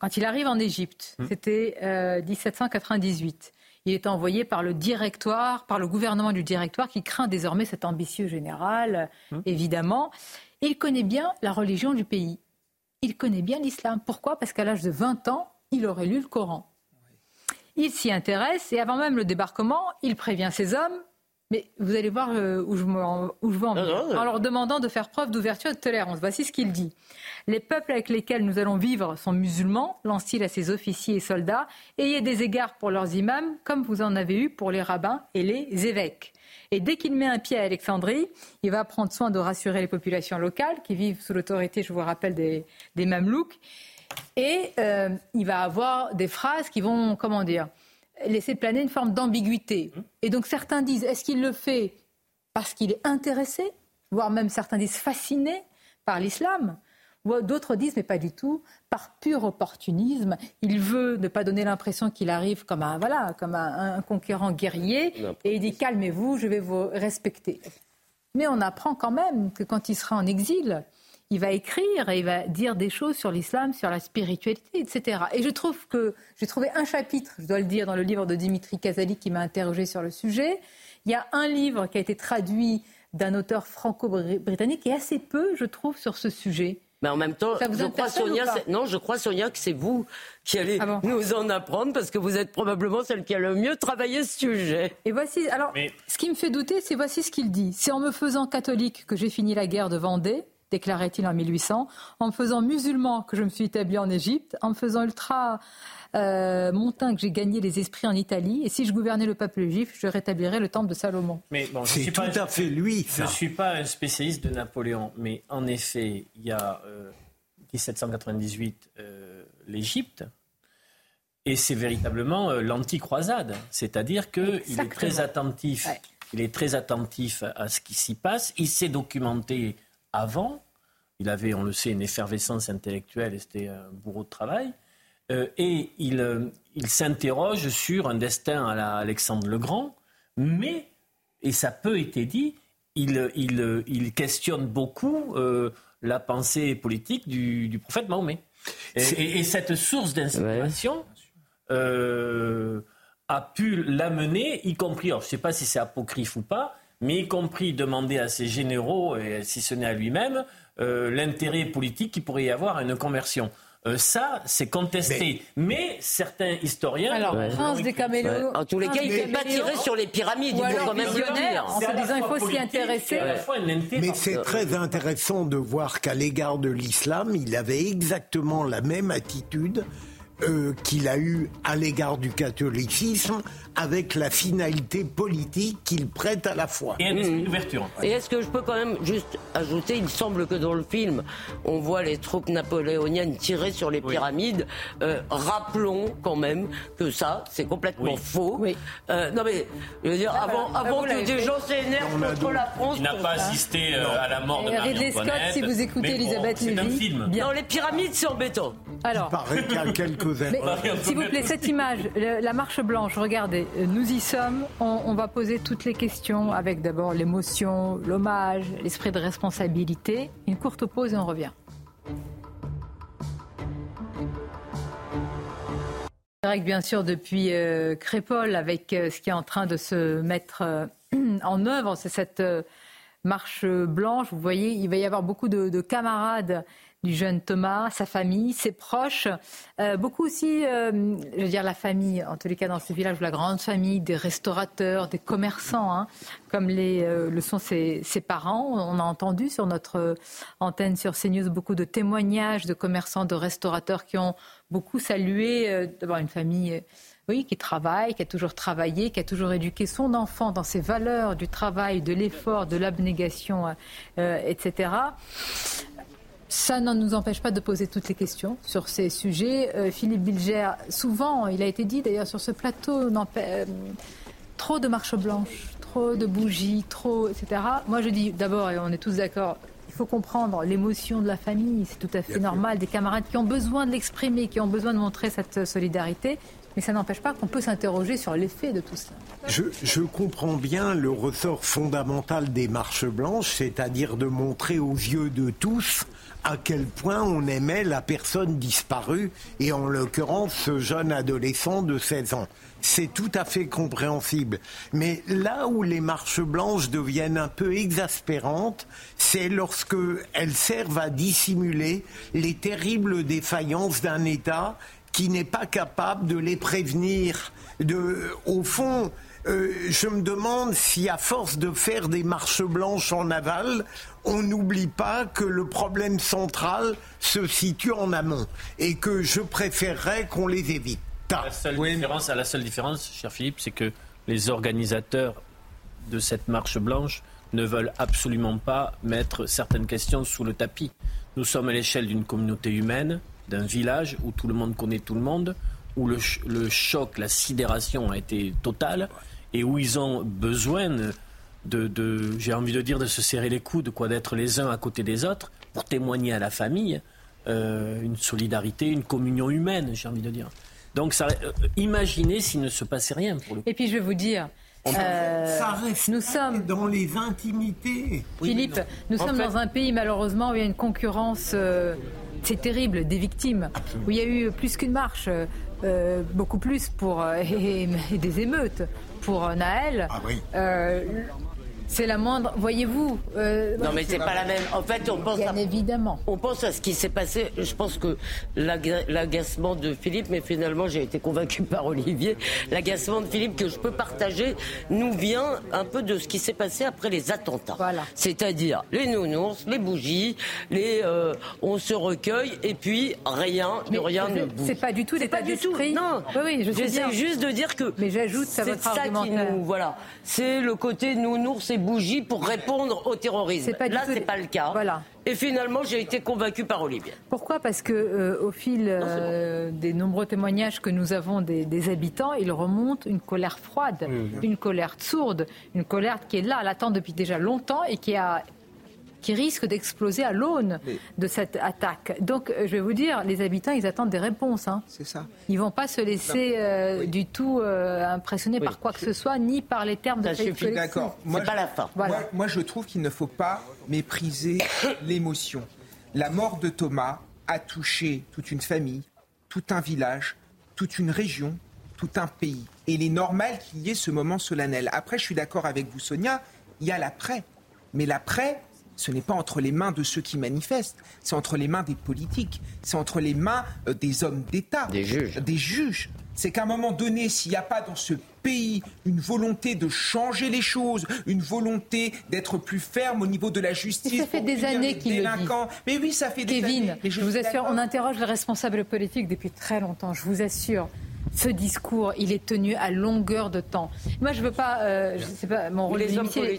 quand, il arrive en Égypte, hmm. c'était 1798. Il est envoyé par le directoire, par le gouvernement du directoire qui craint désormais cet ambitieux général, hum. évidemment. il connaît bien la religion du pays. Il connaît bien l'islam. Pourquoi? Parce qu'à l'âge de 20 ans, il aurait lu le Coran. Il s'y intéresse et avant même le débarquement, il prévient ses hommes mais vous allez voir euh, où, je où, je veux en venir. En leur demandant de faire preuve d'ouverture et de tolérance. Voici ce qu'il dit. Les peuples avec lesquels nous allons vivre sont musulmans, lance-t-il à ses officiers et soldats. Ayez des égards pour leurs imams, comme vous en avez eu pour les rabbins et les évêques. Et dès qu'il met un pied à Alexandrie, il va prendre soin de rassurer les populations locales qui vivent sous l'autorité, je vous rappelle, des, des Mamelouks. Et euh, il va avoir des phrases qui vont, comment dire, laisser planer une forme d'ambiguïté. Et donc certains disent, est-ce qu'il le fait parce qu'il est intéressé, voire même certains disent fasciné par l'islam D'autres disent, mais pas du tout, par pur opportunisme. Il veut ne pas donner l'impression qu'il arrive comme un, voilà, comme un, conquérant guerrier. Et il dit, calmez-vous, je vais vous respecter. Mais on apprend quand même que quand il sera en exil, il va écrire et il va dire des choses sur l'islam, sur la spiritualité, etc. Et je trouve que j'ai trouvé un chapitre, je dois le dire, dans le livre de Dimitri Kazali qui m'a interrogé sur le sujet. Il y a un livre qui a été traduit d'un auteur franco-britannique et assez peu, je trouve, sur ce sujet. Mais en même temps, je crois, Sonia, non, je crois, Sonia, que c'est vous qui allez ah nous en apprendre parce que vous êtes probablement celle qui a le mieux travaillé ce sujet. Et voici, alors, ce qui me fait douter, c'est voici ce qu'il dit. C'est en me faisant catholique que j'ai fini la guerre de Vendée déclarait-il en 1800, en me faisant musulman que je me suis établi en Égypte, en me faisant ultra euh, montain que j'ai gagné les esprits en Italie, et si je gouvernais le peuple juif, je rétablirais le temple de Salomon. Mais bon, c'est tout à fait lui. Je ne suis pas un spécialiste de Napoléon, mais en effet, il y a 1798 euh, euh, l'Égypte. Et c'est véritablement l'anti-croisade, c'est-à-dire qu'il est très attentif. Il est très attentif à ce qui s'y passe. Il s'est documenté avant. Il avait, on le sait, une effervescence intellectuelle et c'était un bourreau de travail. Euh, et il, euh, il s'interroge sur un destin à la Alexandre le Grand, mais, et ça peut être dit, il, il, il questionne beaucoup euh, la pensée politique du, du prophète Mahomet. Et, cette source d'inspiration a pu l'amener, y compris, alors je ne sais pas si c'est apocryphe ou pas, mais y compris demander à ses généraux, et si ce n'est à lui-même, euh, l'intérêt politique qu'il pourrait y avoir à une conversion. Euh, ça, c'est contesté. Mais... certains historiens. Alors, Prince des Caméléons. En tous les cas, il ne fait pas tirer sur les pyramides. il faut quand même le dire. En se disant, il faut s'y intéresser. Mais c'est très intéressant de voir qu'à l'égard de l'islam, il avait exactement la même attitude euh, qu'il a eu à l'égard du catholicisme avec la finalité politique qu'il prête à la foi. Et une ouverture. Et est-ce que je peux quand même juste ajouter, il semble que dans le film, on voit les troupes napoléoniennes tirer sur les pyramides. Euh, rappelons quand même que ça, c'est complètement faux. Euh, non mais, je veux dire, ah bah, avant, avant que des gens s'énervent contre la France... Il n'a pas assisté à la mort de Marie Ridley Scott, si vous écoutez Elisabeth Lévy... Non, les pyramides, c'est embêtant. Alors, il paraît qu'il y a quelques S'il vous plaît, cette image, la marche blanche, regardez, nous y sommes. On, va poser toutes les questions avec d'abord l'émotion, l'hommage, l'esprit de responsabilité. Une courte pause et on revient. Que bien sûr, depuis euh, Crépol, avec euh, ce qui est en train de se mettre euh, en œuvre, c'est cette marche blanche. Vous voyez, il va y avoir beaucoup de camarades du jeune Thomas, sa famille, ses proches, euh, beaucoup aussi, euh, je veux dire la famille, en tous les cas dans ce village, la grande famille, des restaurateurs, des commerçants, hein, comme euh, le sont ses, parents. On a entendu sur notre antenne sur CNews beaucoup de témoignages de commerçants, de restaurateurs qui ont beaucoup salué d'avoir une famille. Oui, qui travaille, qui a toujours travaillé, qui a toujours éduqué son enfant dans ses valeurs du travail, de l'effort, de l'abnégation, etc. Ça ne nous empêche pas de poser toutes les questions sur ces sujets. Euh, Philippe Bilger, souvent, il a été dit d'ailleurs sur ce plateau, euh, trop de marches blanches, trop de bougies, trop, etc. Moi, je dis d'abord, et on est tous d'accord, il faut comprendre l'émotion de la famille, c'est tout à fait normal, des camarades qui ont besoin de l'exprimer, qui ont besoin de montrer cette solidarité. Mais ça n'empêche pas qu'on peut s'interroger sur l'effet de tout cela. Je, je, comprends bien le ressort fondamental des marches blanches, c'est-à-dire de montrer aux yeux de tous à quel point on aimait la personne disparue, et en l'occurrence ce jeune adolescent de 16 ans. C'est tout à fait compréhensible. Mais là où les marches blanches deviennent un peu exaspérantes, c'est lorsque elles servent à dissimuler les terribles défaillances d'un État qui n'est pas capable de les prévenir. De, au fond, euh, je me demande si à force de faire des marches blanches en aval, on n'oublie pas que le problème central se situe en amont et que je préférerais qu'on les évite. La seule, différence, la seule différence, cher Philippe, c'est que les organisateurs de cette marche blanche ne veulent absolument pas mettre certaines questions sous le tapis. Nous sommes à l'échelle d'une communauté humaine, d'un village où tout le monde connaît tout le monde, où le, le choc, la sidération a été totale et où ils ont besoin de, j'ai envie de dire, de se serrer les coudes, quoi, d'être les uns à côté des autres pour témoigner à la famille euh, une solidarité, une communion humaine, j'ai envie de dire. Donc, ça, euh, imaginez s'il ne se passait rien pour le Et puis, je vais vous dire, euh, ça reste nous sommes dans les intimités. Philippe, nous sommes dans un pays malheureusement où il y a une concurrence, c'est terrible, des victimes, où il y a eu plus qu'une marche, beaucoup plus pour et, des émeutes pour Naël. Ah oui. C'est la moindre. Voyez-vous. Euh, non, mais c'est pas la même. En fait, on pense. Bien évidemment. On pense à ce qui s'est passé. Je pense que l'agacement de Philippe, mais finalement, j'ai été convaincu par Olivier. L'agacement de Philippe que je peux partager nous vient un peu de ce qui s'est passé après les attentats. Voilà. C'est-à-dire les nounours, les bougies, les. Euh, on se recueille et puis rien, rien ne bouge. C'est pas du tout l'état d'esprit. Non. Oui, oui, je J'essaie juste de dire que. Mais j'ajoute ça votre ça qui nous. Voilà. C'est le côté nounours et bougies pour répondre au terrorisme. Pas Là, c'est pas le cas. Voilà. Et finalement, j'ai été convaincu par Olivier. Pourquoi? Parce que euh, au fil euh, des nombreux témoignages que nous avons des, habitants, il remonte une colère froide, une colère sourde, une colère qui est là, l'attend depuis déjà longtemps et qui a qui risque d'exploser à l'aune de cette attaque. Donc, euh, je vais vous dire, les habitants, ils attendent des réponses. Hein. C'est ça. Ils vont pas se laisser euh, du tout euh, impressionner par quoi que ce soit, ni par les termes de la suffit. D'accord. Moi, pas la fin. Moi, moi, je trouve qu'il ne faut pas mépriser l'émotion. La mort de Thomas a touché toute une famille, tout un village, toute une région, tout un pays. Et il est normal qu'il y ait ce moment solennel. Après, je suis d'accord avec vous, Sonia, il y a l'après. Mais l'après, ce n'est pas entre les mains de ceux qui manifestent, c'est entre les mains des politiques, c'est entre les mains euh, des hommes d'État, des juges. Des juges. C'est qu'à un moment donné, s'il n'y a pas dans ce pays une volonté de changer les choses, une volonté d'être plus ferme au niveau de la justice. ça fait des années qu'il le dit. Mais oui, ça fait des années. je, je vous assure, on interroge les responsables politiques depuis très longtemps. Je vous assure ce discours, il est tenu à longueur de temps. Moi, je ne veux pas, euh, je sais pas, mon rôle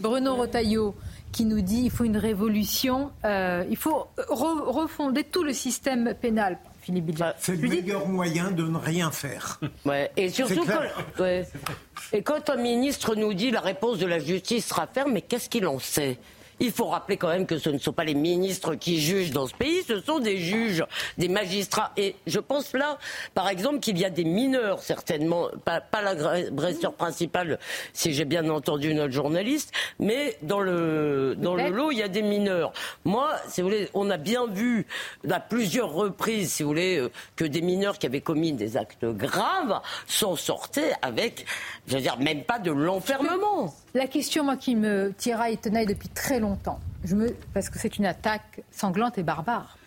Bruno Rotaillot qui nous dit qu'il faut une révolution, euh, il faut refonder tout le système pénal. Philippe bah, C'est le meilleur moyen de ne rien faire. Ouais, et surtout, quand, et quand un ministre nous dit la réponse de la justice sera ferme, mais qu'est-ce qu'il en sait? Il faut rappeler quand même que ce ne sont pas les ministres qui jugent dans ce pays, ce sont des juges, des magistrats. Et je pense là, par exemple, qu'il y a des mineurs, certainement, pas, pas l'agresseur principal, si j'ai bien entendu notre journaliste, mais dans le, dans le lot, il y a des mineurs. Moi, si vous voulez, on a bien vu à plusieurs reprises, si vous voulez, euh, que des mineurs qui avaient commis des actes graves s'en sortaient avec, je veux dire, même pas de l'enfermement. La question, moi, qui me tiraille et tenaille depuis très longtemps, je me... parce que c'est une attaque sanglante et barbare.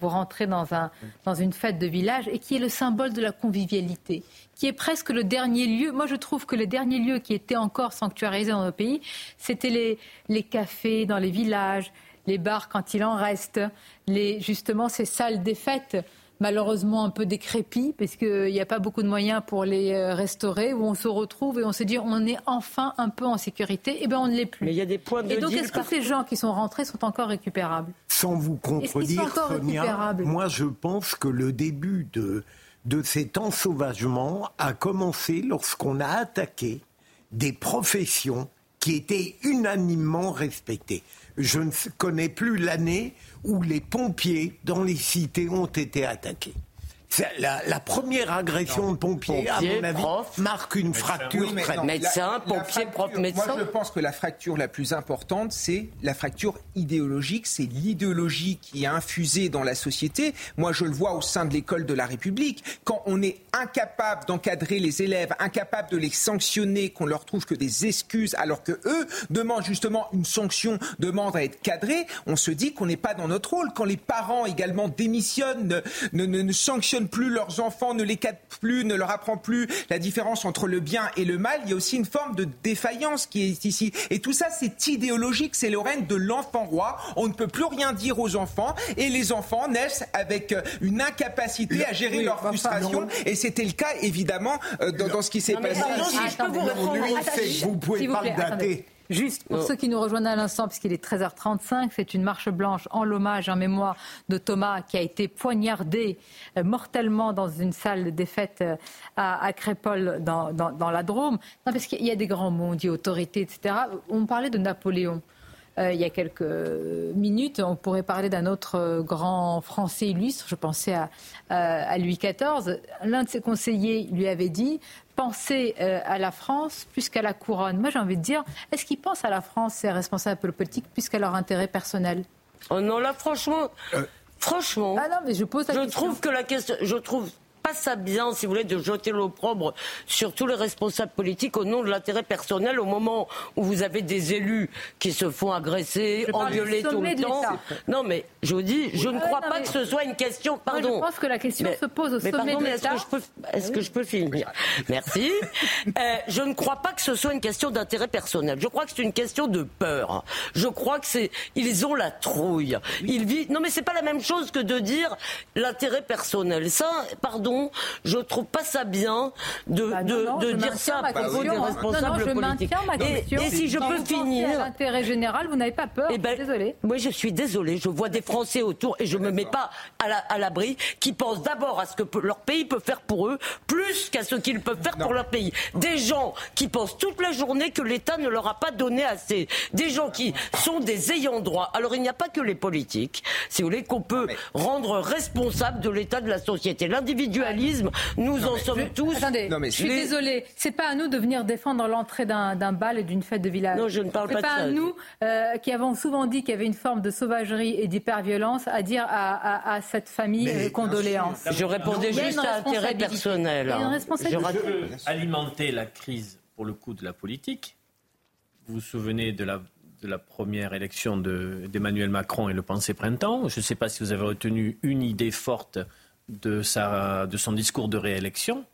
Vous rentrez dans, un, dans une fête de village et qui est le symbole de la convivialité, qui est presque le dernier lieu. Moi, je trouve que le dernier lieu qui était encore sanctuarisé dans nos pays, c'était les, les cafés dans les villages, les bars quand il en reste, les, justement ces salles des fêtes malheureusement un peu décrépit, parce qu'il n'y a pas beaucoup de moyens pour les euh, restaurer, où on se retrouve et on se dit on est enfin un peu en sécurité, et eh bien on ne l'est plus. Mais il y a des points de Et donc est-ce que ces gens qui sont rentrés sont encore récupérables? Sans vous contredire, Sonia, moi je pense que le début de, de cet ensauvagement a commencé lorsqu'on a attaqué des professions qui étaient unanimement respectées. Je ne connais plus l'année où les pompiers dans les cités ont été attaqués. La, première agression de pompiers, à mon avis, marque une fracture très Médecin, pompier, prof, médecin. Moi, je pense que la fracture la plus importante, c'est la fracture idéologique. C'est l'idéologie qui est infusée dans la société. Moi, je le vois au sein de l'école de la République. Quand on est incapable d'encadrer les élèves, incapable de les sanctionner, qu'on leur trouve que des excuses, alors que eux demandent justement une sanction, demandent à être cadrés, on se dit qu'on n'est pas dans notre rôle. Quand les parents également démissionnent, ne, ne, ne sanctionnent plus leurs enfants, ne les cadre plus, ne leur apprend plus la différence entre le bien et le mal, il y a aussi une forme de défaillance qui est ici. Et tout ça, c'est idéologique, c'est le règne de l'enfant roi. On ne peut plus rien dire aux enfants et les enfants naissent avec euh, une incapacité à gérer leur frustration. Et c'était le cas, évidemment, euh, dans, ce qui s'est passé ici. Vous pouvez pas dater. Juste pour ceux qui nous rejoignent à l'instant, puisqu'il est 13h35, c'est une marche blanche en l'hommage en mémoire de Thomas qui a été poignardé euh, mortellement dans une salle des fêtes euh, à, Crépole dans, dans, la Drôme. Non, parce qu'il y a des grands mots, on dit autorité, etc. On parlait de Napoléon. Euh, il y a quelques minutes, on pourrait parler d'un autre grand Français illustre, je pensais à, à Louis XIV. L'un de ses conseillers lui avait dit penser euh, à la France plus qu'à la couronne. Moi, j'ai envie de dire, est-ce qu'ils pensent à la France, ces responsables politiques, plus qu'à leur intérêt personnel? Oh non, là, franchement, euh. franchement, ah non, mais je pose la je trouve que la question, je trouve pas ça bien, si vous voulez, de jeter l'opprobre sur tous les responsables politiques au nom de l'intérêt personnel au moment où vous avez des élus qui se font agresser, engueuler tout le temps. Non, mais je vous dis, je ne crois pas que ce soit une question. Pardon. je pense que la question se pose au sommet pardon, de l'État. Est-ce que, je peux finir? Merci. Euh, je ne crois pas que ce soit une question d'intérêt personnel. Je crois que c'est une question de peur. Je crois que c'est ils ont la trouille. Ils vivent. Non, mais c'est pas la même chose que de dire l'intérêt personnel. Ça, pardon je trouve pas ça bien de, bah de, dire ça à propos des responsables non, non, je politiques. Ma question. Et, si je peux finir. L'intérêt général, vous n'avez pas peur. Eh ben, désolé. Moi, je suis désolée. Je vois des Français autour et je me mets pas à l'abri qui pensent d'abord à ce que leur pays peut faire pour eux, plus qu'à ce qu'ils peuvent faire pour leur pays. Des gens qui pensent toute la journée que l'État ne leur a pas donné assez. Des gens qui sont des ayants droit. Alors, il n'y a pas que les politiques, si vous voulez, qu'on peut rendre responsables de l'état de la société. L'individu nous en sommes tous. Attendez, je suis désolée. C'est pas à nous de venir défendre l'entrée d'un bal et d'une fête de village. Non, je ne parle pas, de ça. C'est pas à nous, euh, qui avons souvent dit qu'il y avait une forme de sauvagerie et d'hyperviolence, à dire à, cette famille euh, condoléances. Je répondais juste à intérêt personnel. Je veux alimenter la crise, pour le coup, de la politique. Vous vous souvenez de la de la première élection d'Emmanuel Macron et le Pensée Printemps? Je ne sais pas si vous avez retenu une idée forte de, sa, de son discours de réélection,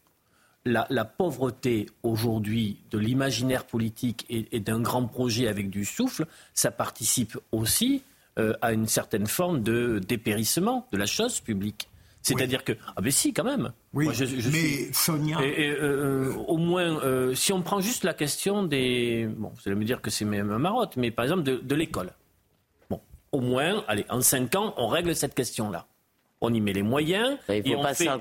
la, pauvreté aujourd'hui de l'imaginaire politique et, d'un grand projet avec du souffle, ça participe aussi euh, à une certaine forme de dépérissement de la chose publique. C'est-à-dire que ah ben si quand même. Oui. mais Sonia. Et, euh, au moins, euh, si on prend juste la question des, bon, vous allez me dire que c'est même marotte, mais par exemple de, de l'école. Bon, au moins, allez, en cinq ans, on règle cette question-là. On y met les moyens. et, on fait, hein.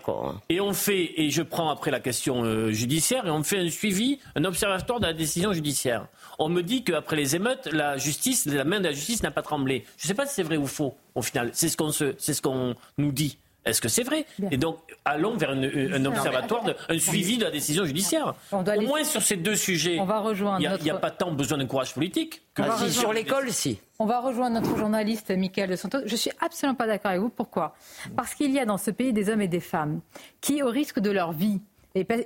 et on fait, et je prends après la question euh, judiciaire, et on fait un suivi, un observatoire de la décision judiciaire. On me dit qu'après les émeutes, la justice, la main de la justice n'a pas tremblé. Je ne sais pas si c'est vrai ou faux, au final. C'est ce qu'on ce qu'on nous dit. Est-ce que c'est vrai Et donc, allons vers un observatoire, un suivi de la décision judiciaire. Au moins sur ces deux sujets, on va rejoindre il n'y a, pas tant besoin de courage politique que ah, sur l'école, si. On va rejoindre notre journaliste Michael de Santos. Je suis absolument pas d'accord avec vous. Pourquoi? Parce qu'il y a dans ce pays des hommes et des femmes qui, au risque de leur vie,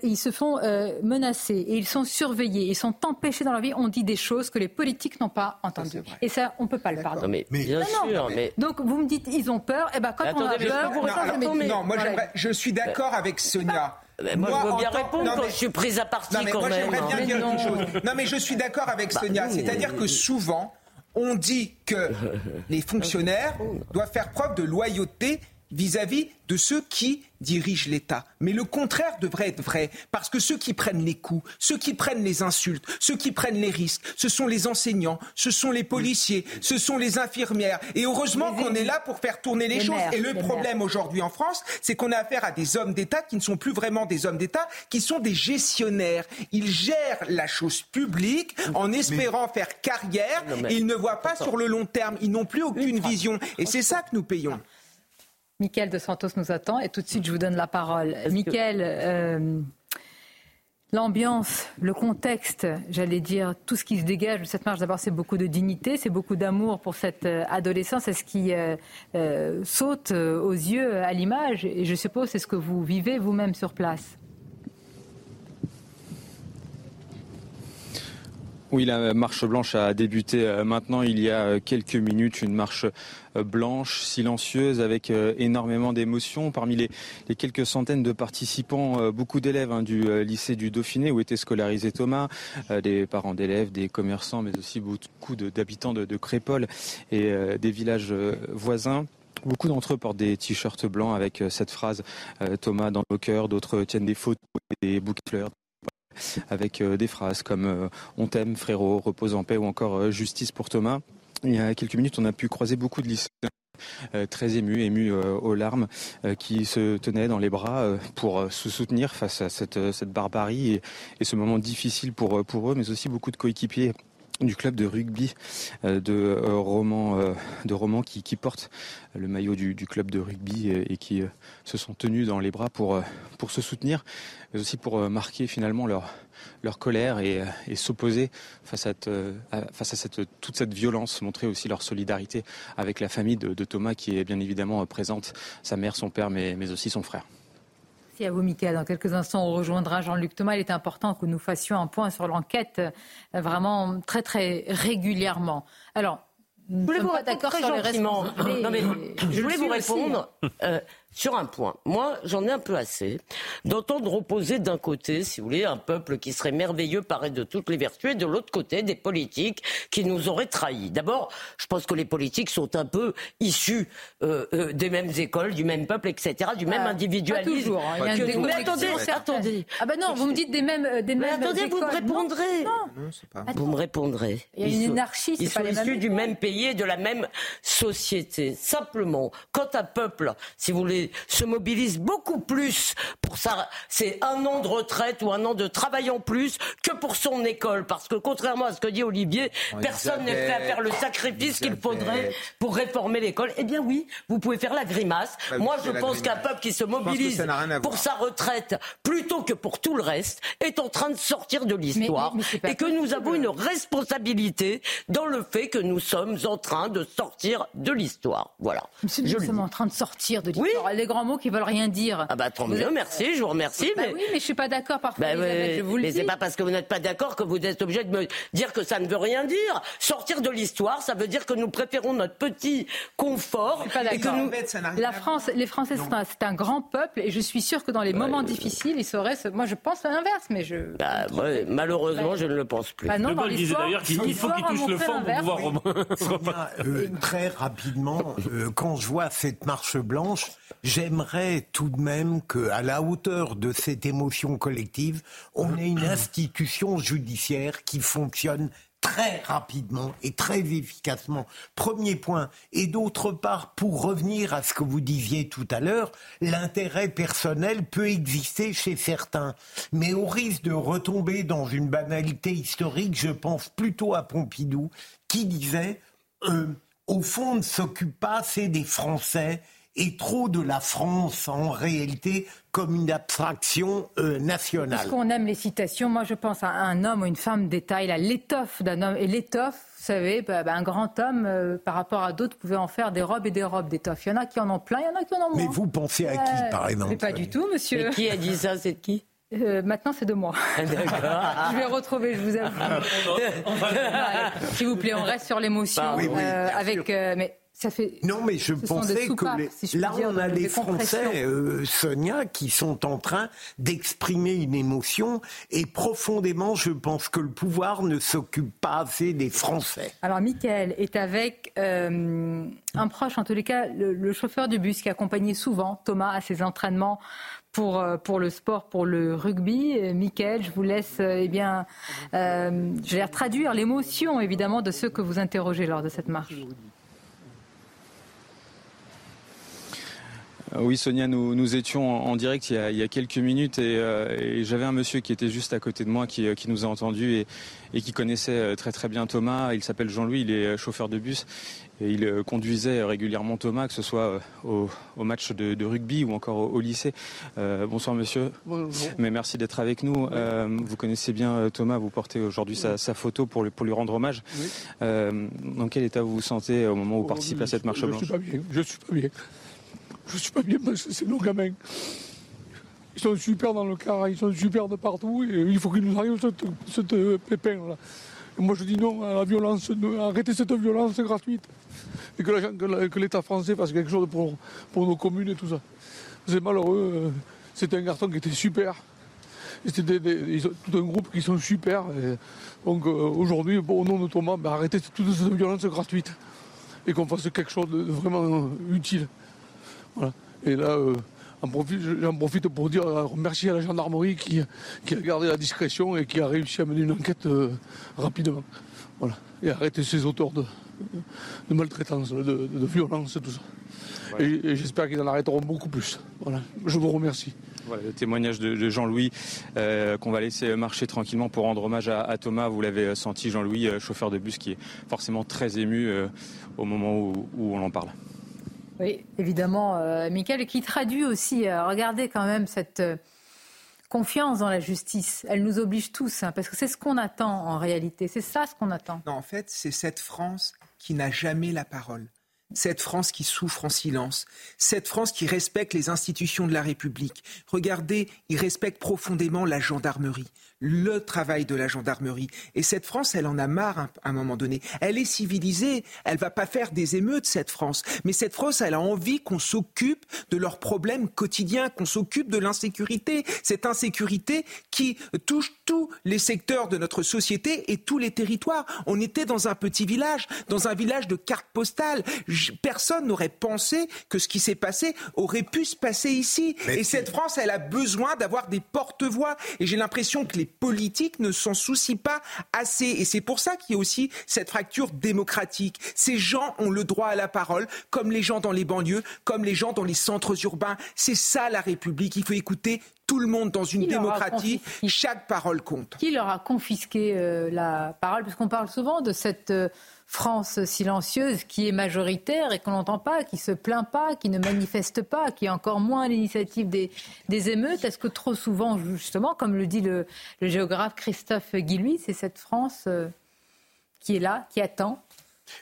ils se font euh, menacer et ils sont surveillés, ils sont empêchés dans leur vie. On dit des choses que les politiques n'ont pas entendues. Et ça, on ne peut pas le pardonner. Mais, bien sûr. Mais... Donc vous me dites, ils ont peur. Et eh ben quand on a peur, non, non, moi je suis d'accord avec Sonia. moi, je veux bien répondre quand je suis prise à partie non, mais quand même. Bien dire non. Chose. non, mais je suis d'accord avec bah, Sonia. C'est-à-dire que souvent, on dit que les fonctionnaires doivent faire preuve de loyauté vis-à-vis de ceux qui dirigent l'État. Mais le contraire devrait être vrai, parce que ceux qui prennent les coups, ceux qui prennent les insultes, ceux qui prennent les risques, ce sont les enseignants, ce sont les policiers, ce sont les infirmières. Et heureusement qu'on est là pour faire tourner les, choses. Et le problème aujourd'hui en France, c'est qu'on a affaire à des hommes d'État qui ne sont plus vraiment des hommes d'État, qui sont des gestionnaires. Ils gèrent la chose publique en espérant faire carrière. ils ne voient pas sur le long terme. Ils n'ont plus aucune vision. Et c'est ça que nous payons. Michael de Santos nous attend et tout de suite je vous donne la parole. Michael, euh, l'ambiance, le contexte, j'allais dire, tout ce qui se dégage de cette marche, d'abord c'est beaucoup de dignité, c'est beaucoup d'amour pour cette euh, adolescence, c'est ce qui euh, saute aux yeux à l'image et je suppose c'est ce que vous vivez vous-même sur place. Oui, la marche blanche a débuté euh, maintenant il y a euh, quelques minutes, une marche euh, blanche, silencieuse, avec énormément d'émotions. Parmi les, quelques centaines de participants, beaucoup d'élèves hein, du lycée du Dauphiné où était scolarisé Thomas, des parents d'élèves, des commerçants, mais aussi beaucoup d'habitants de, de, Crépole et des villages voisins. Beaucoup d'entre eux portent des t-shirts blancs avec cette phrase Thomas dans le cœur, d'autres tiennent des photos et des fleurs avec euh, des phrases comme euh, On t'aime frérot, repose en paix ou encore euh, Justice pour Thomas. Il y a quelques minutes, on a pu croiser beaucoup de lycéens très émus, émus aux larmes, qui se tenaient dans les bras pour se soutenir face à cette, barbarie et, ce moment difficile pour eux, mais aussi beaucoup de coéquipiers du club de rugby de romans de romans qui, qui portent le maillot du, club de rugby et, qui se sont tenus dans les bras pour, pour se soutenir mais aussi pour euh, marquer finalement leur, leur colère et, s'opposer face à, euh, face à cette, toute cette violence, montrer aussi leur solidarité avec la famille de, de Thomas qui est bien évidemment présente, sa mère, son père, mais, mais aussi son frère. Merci à vous, Mickaël. Dans quelques instants, on rejoindra Jean-Luc Thomas. Il est important que nous fassions un point sur l'enquête euh, vraiment très, très régulièrement. Alors, je voulais vous d'accord sur les Non, mais je voulais vous répondre. Sur un point. Moi, j'en ai un peu assez d'entendre opposer d'un côté, si vous voulez, un peuple qui serait merveilleux, paraît de toutes les vertus, et de l'autre côté, des politiques qui nous auraient trahis. D'abord, je pense que les politiques sont un peu issus euh, euh, des mêmes écoles, du même peuple, etc., du même ah, individualisme. Pas toujours. Hein. Il y a Mais attendez, attendez. Ah ben non, vous me dites des mêmes, euh, des mêmes attendez, vous me répondrez. Non, non Vous me répondrez. Il y a une anarchie. Ils sont issus du même pays et de la même société. Simplement, quand un peuple, si vous voulez se mobilise beaucoup plus pour ça. C'est un an de retraite ou un an de travail en plus que pour son école. Parce que contrairement à ce que dit Olivier, personne n'est prêt à faire le sacrifice qu'il faudrait pour réformer l'école. Eh bien oui, vous pouvez faire la grimace. Bah, Moi, je pense qu'un peuple qui se mobilise pour sa retraite plutôt que pour tout le reste est en train de sortir de l'histoire et que nous avons une responsabilité dans le fait que nous sommes en train de sortir de l'histoire. Voilà. Monsieur, nous sommes en train de sortir de l'histoire les grands mots qui veulent rien dire. Ah bah tant mieux, merci, je vous remercie. Bah mais... oui, mais je suis pas d'accord parfois. Bah je vous le mais c'est pas parce que vous n'êtes pas d'accord que vous êtes obligé de me dire que ça ne veut rien dire. Sortir de l'histoire, ça veut dire que nous préférons notre petit confort. et que nous... La France, les Français, c'est un, grand peuple et je suis sûr que dans les moments difficiles, ils sauraient. Moi, je pense à l'inverse, mais je. Bah, malheureusement, je ne le pense plus. Bah non, le disait d'ailleurs qu'il faut qu'il touche le fond pour pouvoir. Euh, très rapidement, euh, quand je vois cette marche blanche, J'aimerais tout de même qu'à la hauteur de cette émotion collective, on ait une institution judiciaire qui fonctionne très rapidement et très efficacement. Premier point. Et d'autre part, pour revenir à ce que vous disiez tout à l'heure, l'intérêt personnel peut exister chez certains. Mais au risque de retomber dans une banalité historique, je pense plutôt à Pompidou, qui disait, euh, au fond, ne s'occupe pas assez des Français et trop de la France en réalité comme une abstraction euh, nationale. Parce qu'on aime les citations. Moi, je pense à un homme ou une femme d'État. Il a l'étoffe d'un homme. Et l'étoffe, vous savez, bah, bah, un grand homme, euh, par rapport à d'autres, pouvait en faire des robes et des robes d'étoffe. Il y en a qui en ont plein, il y en a qui en ont moins. Mais vous pensez à qui, par exemple Mais pas du tout, monsieur. Et qui a dit ça C'est qui? Euh, maintenant, c'est de moi. je vais retrouver, je vous avoue. S'il vous plaît, on reste sur l'émotion. Bah oui, oui, avec, mais non, mais je pensais que là, on a les Français, euh, Sonia, qui sont en train d'exprimer une émotion et profondément, je pense que le pouvoir ne s'occupe pas assez des Français. Alors, Michael est avec euh, un proche, en tous les cas, le, chauffeur du bus qui accompagnait souvent Thomas à ses entraînements pour, euh, pour le sport, pour le rugby. Michael, je vous laisse eh bien, je vais traduire l'émotion évidemment de ceux que vous interrogez lors de cette marche. Oui, Sonia, nous, nous étions en, direct il y, a, il y, a, quelques minutes et, euh, et j'avais un monsieur qui était juste à côté de moi qui, euh, qui nous a entendus et, et, qui connaissait très très bien Thomas. Il s'appelle Jean-Louis, il est chauffeur de bus et il conduisait régulièrement Thomas, que ce soit au, au match de, de, rugby ou encore au, lycée. Euh, bonsoir monsieur. Bonjour. Mais merci d'être avec nous. Euh, vous connaissez bien Thomas, vous portez aujourd'hui sa, sa, photo pour, pour lui rendre hommage. Oui. Euh, dans quel état vous vous sentez au moment où vous participez à cette marche blanche? Je suis pas bien. Je suis pas bien. Je suis pas bien parce que c'est nos gamins. Ils sont super dans le car, ils sont super de partout et il faut qu'ils nous arrivent cette, cette euh, pépin là. moi je dis non à la violence, arrêtez cette violence gratuite et que l'État français fasse quelque chose pour, nos communes et tout ça. C'est malheureux, euh, c'était un garçon qui était super. C'était tout un groupe qui sont super. donc euh, aujourd'hui, au nom de Thomas, ben, arrêtez toute cette violence gratuite et qu'on fasse quelque chose de vraiment utile. Et là, euh, j'en profite pour dire euh, remercier à la gendarmerie qui, qui, a gardé la discrétion et qui a réussi à mener une enquête euh, rapidement. Voilà. Et arrêter ces auteurs de, de maltraitance, de, de, violence et tout ça. Et, j'espère qu'ils en arrêteront beaucoup plus. Voilà. Je vous remercie. Voilà, le témoignage de, Jean-Louis qu'on va laisser marcher tranquillement pour rendre hommage à, Thomas. Vous l'avez senti, Jean-Louis, chauffeur de bus, qui est forcément très ému au moment où, où on en parle. Oui, évidemment, euh, Michael, qui traduit aussi, euh, regardez quand même cette euh, confiance dans la justice. Elle nous oblige tous, hein, parce que c'est ce qu'on attend en réalité. C'est ça ce qu'on attend. Non, en fait, c'est cette France qui n'a jamais la parole cette France qui souffre en silence, cette France qui respecte les institutions de la République. Regardez, il respecte profondément la gendarmerie, le travail de la gendarmerie. Et cette France, elle en a marre à un moment donné. Elle est civilisée, elle va pas faire des émeutes, cette France. Mais cette France, elle a envie qu'on s'occupe de leurs problèmes quotidiens, qu'on s'occupe de l'insécurité. Cette insécurité qui touche tous les secteurs de notre société et tous les territoires. On était dans un petit village, dans un village de cartes postales personne n'aurait pensé que ce qui s'est passé aurait pu se passer ici. et cette France, elle a besoin d'avoir des porte-voix. Et j'ai l'impression que les politiques ne s'en soucient pas assez. Et c'est pour ça qu'il y a aussi cette fracture démocratique. Ces gens ont le droit à la parole, comme les gens dans les banlieues, comme les gens dans les centres urbains. C'est ça la République. Il faut écouter tout le monde dans une démocratie, chaque parole compte. Qui leur a confisqué euh, la parole? Parce qu'on parle souvent de cette euh, France silencieuse qui est majoritaire et qu'on n'entend pas, qui se plaint pas, qui ne manifeste pas, qui est encore moins l'initiative des, émeutes. Est-ce que trop souvent, justement, comme le dit le, géographe Christophe Guilluy, c'est cette France euh, qui est là, qui attend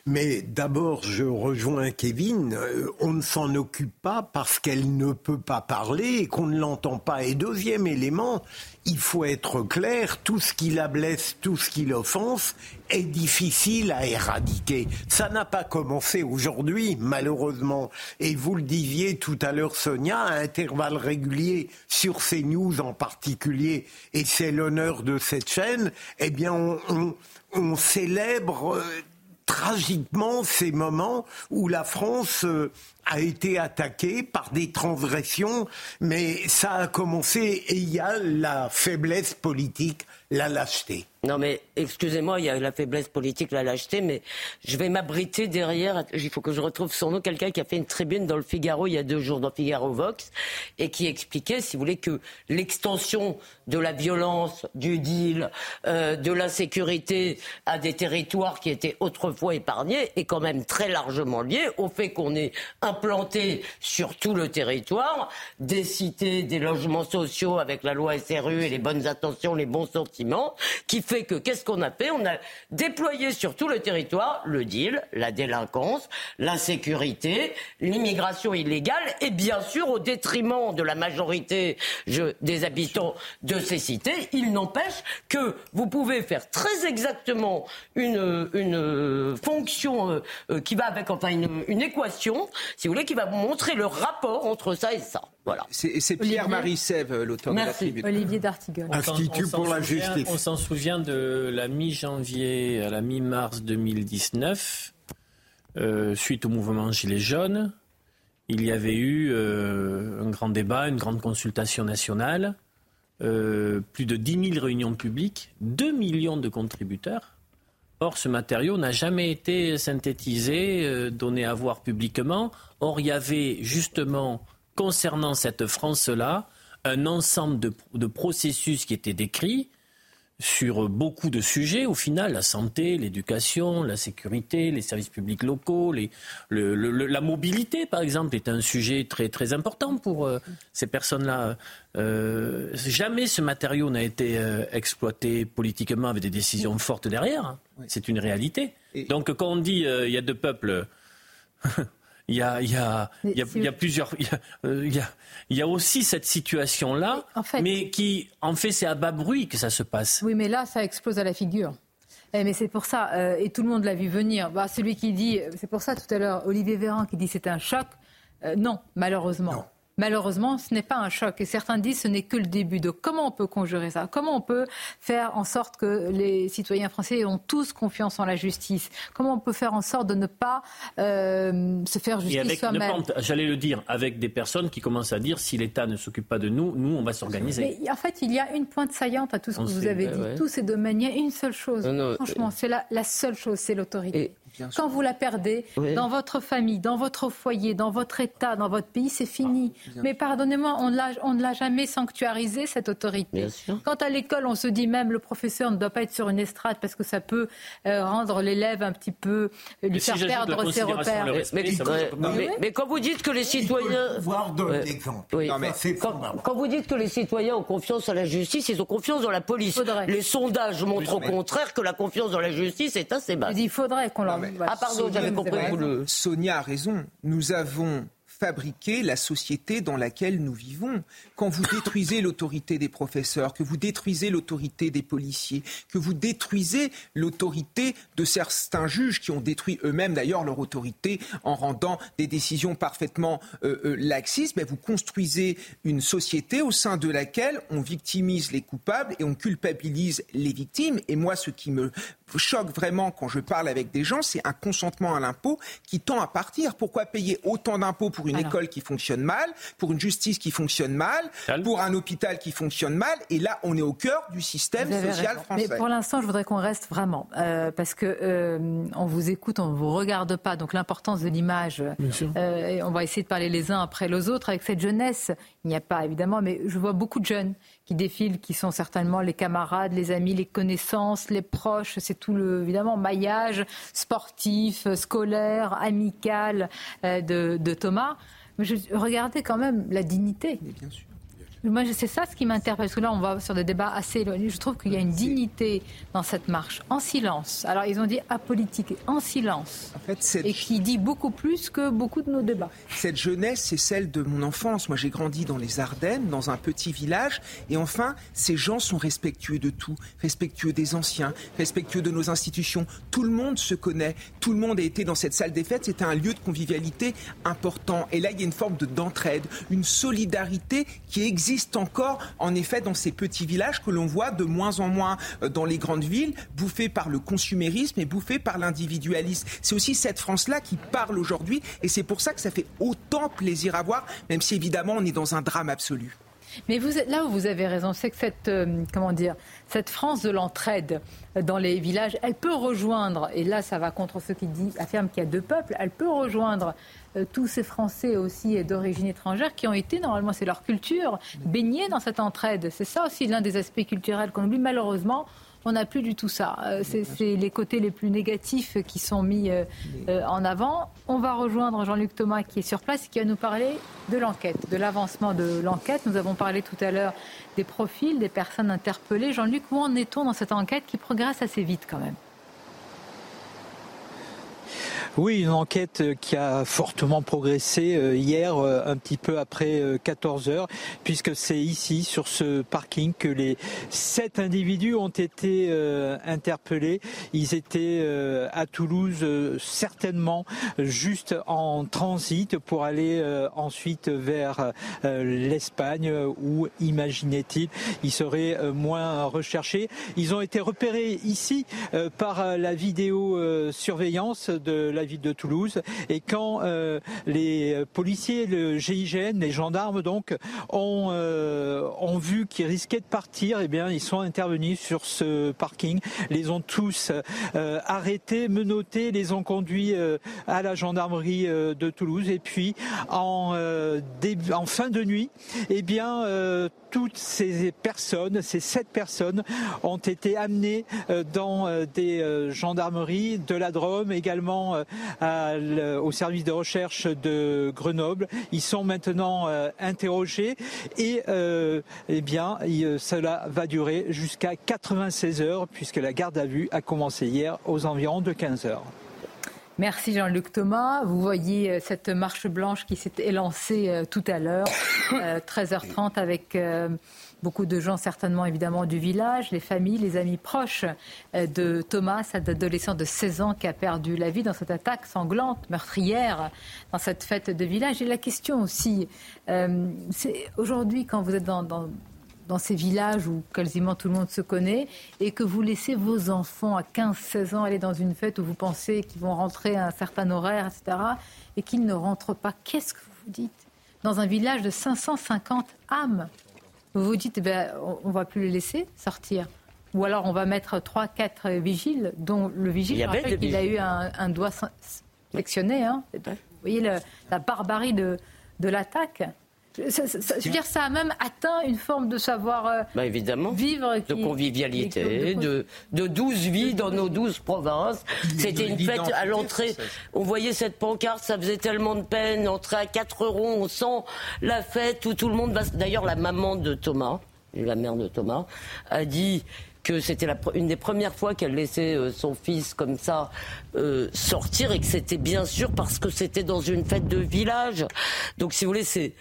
mais d'abord, je rejoins Kevin, euh, on ne s'en occupe pas parce qu'elle ne peut pas parler et qu'on ne l'entend pas. Et deuxième élément, il faut être clair, tout ce qui la blesse, tout ce qui l'offense est difficile à éradiquer. Ça n'a pas commencé aujourd'hui, malheureusement. Et vous le disiez tout à l'heure, Sonia, à intervalles réguliers, sur ces news en particulier, et c'est l'honneur de cette chaîne, eh bien, on, on célèbre euh, tragiquement ces moments où la France euh, a été attaqué par des transgressions, mais ça a commencé et il y a la faiblesse politique, la lâcheté. Non mais excusez-moi, il y a la faiblesse politique, la lâcheté, mais je vais m'abriter derrière. Il faut que je retrouve son nom. Quelqu'un qui a fait une tribune dans le Figaro il y a deux jours, dans Figaro Vox, et qui expliquait, si vous voulez, que l'extension de la violence, du deal, euh, de l'insécurité à des territoires qui étaient autrefois épargnés est quand même très largement liée au fait qu'on ait implanté sur tout le territoire des cités, des logements sociaux avec la loi SRU et les bonnes intentions, les bons sentiments, qui fait que qu'est-ce qu'on a fait? On a déployé sur tout le territoire le deal, la délinquance, l'insécurité, l'immigration illégale et bien sûr au détriment de la majorité des habitants de ces cités, il n'empêche que vous pouvez faire très exactement une, une fonction euh, euh, qui va avec enfin une, une équation, si vous voulez, qui va vous montrer le rapport entre ça et ça. Voilà. C'est Pierre-Marie Sève, l'auteur de la tribune. Olivier D'Artigol. Institut pour la justice. On s'en souvient de la mi-janvier à la mi-mars 2019, euh, suite au mouvement Gilets jaunes. Il y avait eu euh, un grand débat, une grande consultation nationale, euh, plus de 10 000 réunions publiques, 2 millions de contributeurs. Or, ce matériau n'a jamais été synthétisé, donné à voir publiquement. Or, il y avait justement concernant cette France-là un ensemble de, processus qui étaient décrits sur beaucoup de sujets, au final, la santé, l'éducation, la sécurité, les services publics locaux, la mobilité, par exemple, est un sujet très, très important pour euh, ces personnes-là. Euh, jamais ce matériau n'a été euh, exploité politiquement avec des décisions fortes derrière. Hein. C'est une réalité. Donc quand on dit il y a deux peuples, il y a, il y a, il y a, il y a plusieurs. Il y a, il y a, il y a aussi cette situation-là, mais qui, en fait, c'est à bas bruit que ça se passe. Oui, mais là, ça explose à la figure. Eh, mais c'est pour ça, euh, et tout le monde l'a vu venir. Bah, celui qui dit, c'est pour ça tout à l'heure, Olivier Véran qui dit c'est un choc. Euh, non, malheureusement. Malheureusement, ce n'est pas un choc. Et certains disent que ce n'est que le début. de comment on peut conjurer ça Comment on peut faire en sorte que les citoyens français ont tous confiance en la justice? Comment on peut faire en sorte de ne pas euh, se faire justice soi-même? J'allais le dire, avec des personnes qui commencent à dire si l'État ne s'occupe pas de nous, nous, on va s'organiser. Mais en fait, il y a une pointe saillante à tout ce que vous avez dit. Tous ces domaines, il y a une seule chose. Franchement, c'est la, la, seule chose, c'est l'autorité. Quand vous la perdez, dans votre famille, dans votre foyer, dans votre État, dans votre pays, c'est fini. Ah, Mais pardonnez-moi, on, ne l'a jamais sanctuarisé, cette autorité. Quand à l'école, on se dit même le professeur ne doit pas être sur une estrade parce que ça peut euh, rendre l'élève un petit peu, euh, lui faire perdre ses repères. mais, quand vous dites que les citoyens... Voir quand, vous dites que les citoyens ont confiance en la justice, ils ont confiance dans la police. Les sondages montrent au contraire que la confiance dans la justice est assez basse. Il faudrait qu'on leur ah pardon, j'avais compris. Sonia a raison. Nous avons fabriquer la société dans laquelle nous vivons. Quand vous détruisez l'autorité des professeurs, que vous détruisez l'autorité des policiers, que vous détruisez l'autorité de certains juges qui ont détruit eux-mêmes d'ailleurs leur autorité en rendant des décisions parfaitement euh, euh, laxistes, mais vous construisez une société au sein de laquelle on victimise les coupables et on culpabilise les victimes. Et moi, ce qui me choque vraiment quand je parle avec des gens, c'est un consentement à l'impôt qui tend à partir. Pourquoi payer autant d'impôts pour une école qui fonctionne mal, pour une justice qui fonctionne mal, pour un hôpital qui fonctionne mal Et là, on est au cœur du système social français. Mais pour l'instant, je voudrais qu'on reste vraiment, euh, parce que euh, on vous écoute, on vous regarde pas. Donc l'importance de l'image, euh, on va essayer de parler les uns après les autres avec cette jeunesse. Il n'y a pas évidemment, mais je vois beaucoup de jeunes qui défilent, qui sont certainement les camarades, les amis, les connaissances, les proches. C'est tout le, évidemment, maillage sportif, scolaire, amical euh, de, Thomas. Mais je, regardez quand même la dignité. Moi, c'est ça ce qui m'interpelle, parce que là, on va sur des débats assez éloignés. Je trouve qu'il y a une dignité dans cette marche, en silence. Alors, ils ont dit apolitique, en silence. En fait, Et qui dit beaucoup plus que beaucoup de nos débats. Cette jeunesse, c'est celle de mon enfance. Moi, j'ai grandi dans les Ardennes, dans un petit village. Et enfin, ces gens sont respectueux de tout, respectueux des anciens, respectueux de nos institutions. Tout le monde se connaît. Tout le monde a été dans cette salle des fêtes. C'était un lieu de convivialité important. Et là, il y a une forme d'entraide, une solidarité qui existe existe encore, en effet, dans ces petits villages que l'on voit de moins en moins euh, dans les grandes villes, bouffés par le consumérisme et bouffés par l'individualisme. C'est aussi cette France-là qui parle aujourd'hui et c'est pour ça que ça fait autant plaisir à voir, même si évidemment on est dans un drame absolu. Mais vous là où vous avez raison, c'est que cette, euh, comment dire, cette France de l'entraide dans les villages, elle peut rejoindre, et là ça va contre ceux qui disent, affirment qu'il y a deux peuples, elle peut rejoindre euh, tous ces Français aussi d'origine étrangère qui ont été, normalement c'est leur culture, baignés dans cette entraide. C'est ça aussi l'un des aspects culturels qu'on oublie malheureusement on n'a plus du tout ça. Euh, c'est les côtés les plus négatifs qui sont mis euh, euh, en avant. On va rejoindre Jean-Luc Thomas qui est sur place et qui va nous parler de l'enquête, de l'avancement de l'enquête. Nous avons parlé tout à l'heure des profils, des personnes interpellées. Jean-Luc, où en est-on dans cette enquête qui progresse assez vite quand même? Oui, une enquête qui a fortement progressé euh, hier, euh, un petit peu après 14 euh, heures, puisque c'est ici, sur ce parking, que les sept individus ont été interpellés. Ils étaient à Toulouse, certainement juste en transit pour aller ensuite vers l'Espagne, où, imaginait-il, ils seraient moins recherchés. Ils ont été repérés ici par la vidéo surveillance de la ville de Toulouse. Et quand euh, les policiers, le GIGN, les gendarmes donc ont, euh, ont vu qu'ils risquaient de partir, eh bien ils sont intervenus sur ce parking, les ont tous euh, arrêtés, menottés, les ont conduits à la gendarmerie de Toulouse. Et puis en, en fin de nuit, eh bien toutes ces personnes, ces sept personnes, ont été amenées dans des gendarmeries de la Drôme, également au service de recherche de Grenoble. Ils sont maintenant euh, interrogés et euh, eh bien cela va durer jusqu'à 96 heures puisque la garde à vue a commencé hier aux environs de 15 heures. Merci Jean-Luc Thomas. Vous voyez euh, cette marche blanche qui s'est élancée tout à l'heure, 13h30 avec Beaucoup de gens, certainement évidemment du village, les familles, les amis proches euh, de Thomas, cet adolescent de 16 ans qui a perdu la vie dans cette attaque sanglante, meurtrière, dans cette fête de village. Et la question aussi, euh, c'est aujourd'hui quand vous êtes dans ces villages où quasiment tout le monde se connaît et que vous laissez vos enfants à 15-16 ans aller dans une fête où vous pensez qu'ils vont rentrer à un certain horaire, etc., et qu'ils ne rentrent pas, qu'est-ce que vous dites? Dans un village de 550 âmes, vous vous dites, ben, on ne va plus les laisser sortir. Ou alors on va mettre 3-4 vigiles, dont le vigile, il, rappelle qu'il a eu un, doigt sectionné. Hein. Vous voyez la barbarie de, de l'attaque. Je veux dire, ça a même atteint une forme de savoir euh, bah, évidemment. vivre. de convivialité, de, de, 12 vies dans nos 12 provinces. C'était une fête à l'entrée. On voyait cette pancarte, ça faisait tellement de peine. Entrer à 4 euros, on sent la fête où tout le monde va. D'ailleurs, la maman de Thomas, la mère de Thomas, a dit que c'était une des premières fois qu'elle laissait euh, son fils comme ça euh, sortir et que c'était bien sûr parce que c'était dans une fête de village. Donc si vous voulez, c'est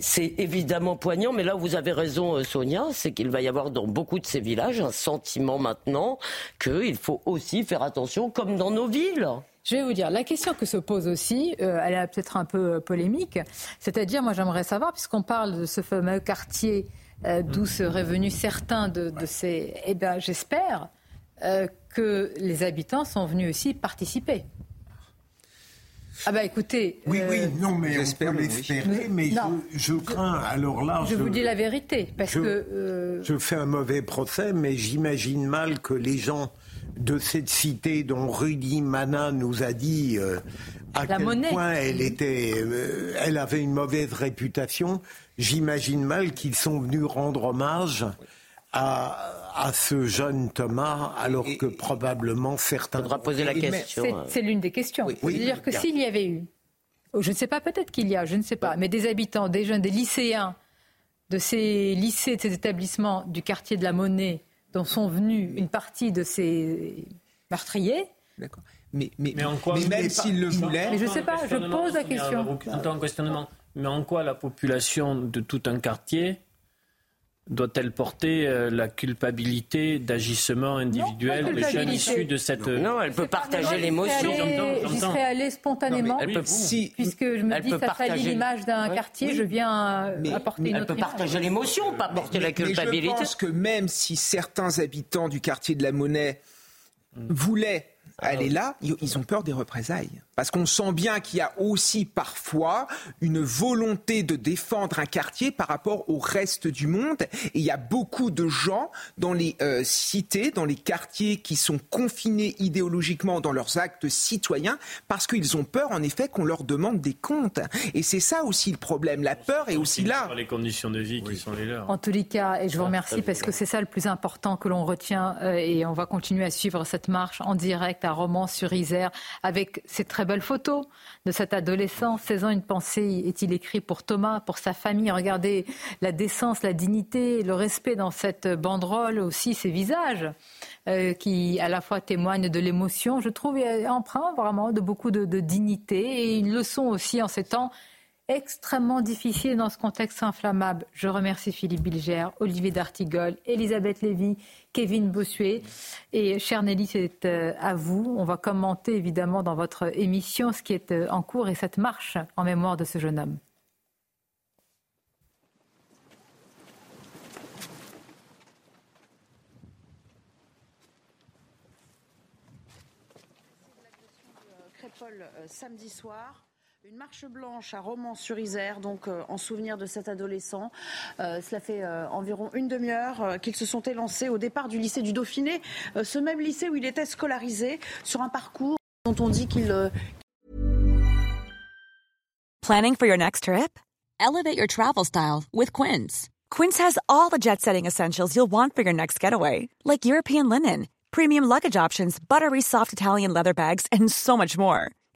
c'est évidemment poignant, mais là vous avez raison, euh, Sonia, c'est qu'il va y avoir dans beaucoup de ces villages un sentiment maintenant qu'il faut aussi faire attention, comme dans nos villes. Je vais vous dire, la question que se pose aussi, elle est peut-être un peu polémique, c'est-à-dire, moi j'aimerais savoir, puisqu'on parle de ce fameux quartier euh, d'où seraient venus certains de, ces. Eh bien, j'espère euh, que les habitants sont venus aussi participer. Ah bah écoutez. Oui, oui, euh, non, mais on peut l'espérer, mais je, crains. Alors là, je, vous dis la vérité, parce que je fais un mauvais procès, mais j'imagine mal que les gens de cette cité dont Rudy Manin nous a dit à quel point elle était, elle avait une mauvaise réputation j'imagine mal qu'ils sont venus rendre hommage à, ce jeune Thomas, alors que probablement certains. faudra poser la question. C'est l'une des questions. C'est-à-dire que s'il y avait eu, je ne sais pas, peut-être qu'il y a, je ne sais pas, mais des habitants, des jeunes, des lycéens de ces lycées, de ces établissements du quartier de la Monnaie, dont sont venus une partie de ces meurtriers. D'accord. Mais, mais, mais, en quoi, mais même s'ils le voulaient. Mais je ne sais pas, je pose la question. En questionnement mais en quoi la population de tout un quartier doit-elle porter euh, la culpabilité d'agissement individuel de jeunes issus de cette... Non, elle peut partager l'émotion. J'y serais allée spontanément, elle peut, si, puisque je me dis que ça salit l'image d'un quartier, je viens euh, apporter une elle autre peut partager l'émotion, pas porter la culpabilité. Mais je pense que même si certains habitants du quartier de la Monnaie voulaient aller là, ils ont peur des représailles. Parce qu'on sent bien qu'il y a aussi parfois une volonté de défendre un quartier par rapport au reste du monde. Et il y a beaucoup de gens dans les euh, cités, dans les quartiers qui sont confinés idéologiquement dans leurs actes citoyens parce qu'ils ont peur en effet qu'on leur demande des comptes. Et c'est ça aussi le problème. La peur est aussi là. Les conditions de vie qui sont les leurs. En tous les cas, et je vous remercie parce que c'est ça le plus important que l'on retient euh, et on va continuer à suivre cette marche en direct à Romans-sur-Isère avec ces très belle photo de cet adolescent. 16 ans, une pensée, est-il écrit pour Thomas, pour sa famille? Regardez la décence, la dignité, le respect dans cette banderole, aussi ces visages. Euh, qui à la fois témoignent de l'émotion, je trouve, emprunt vraiment de beaucoup de, de dignité et une leçon aussi en ces temps extrêmement difficile dans ce contexte inflammable. Je remercie Philippe Bilger, Olivier D'Artigol, Elisabeth Lévy, Kevin Bossuet. Et cher Nelly, c'est euh, à vous. On va commenter évidemment dans votre émission ce qui est euh, en cours et cette marche en mémoire de ce jeune homme. Euh, samedi soir. Une marche blanche à Romans-sur-Isère, donc euh, en souvenir de cet adolescent. Euh, cela fait euh, environ une demi-heure qu'ils se sont élancés au départ du lycée du Dauphiné, ce même lycée où il était scolarisé, sur un parcours dont on dit qu'il. Planning for your next trip? Elevate your travel style with Quince. Quince has all the jet setting essentials you'll want for your next getaway, like European linen, premium luggage options, buttery soft Italian leather bags, and so much more.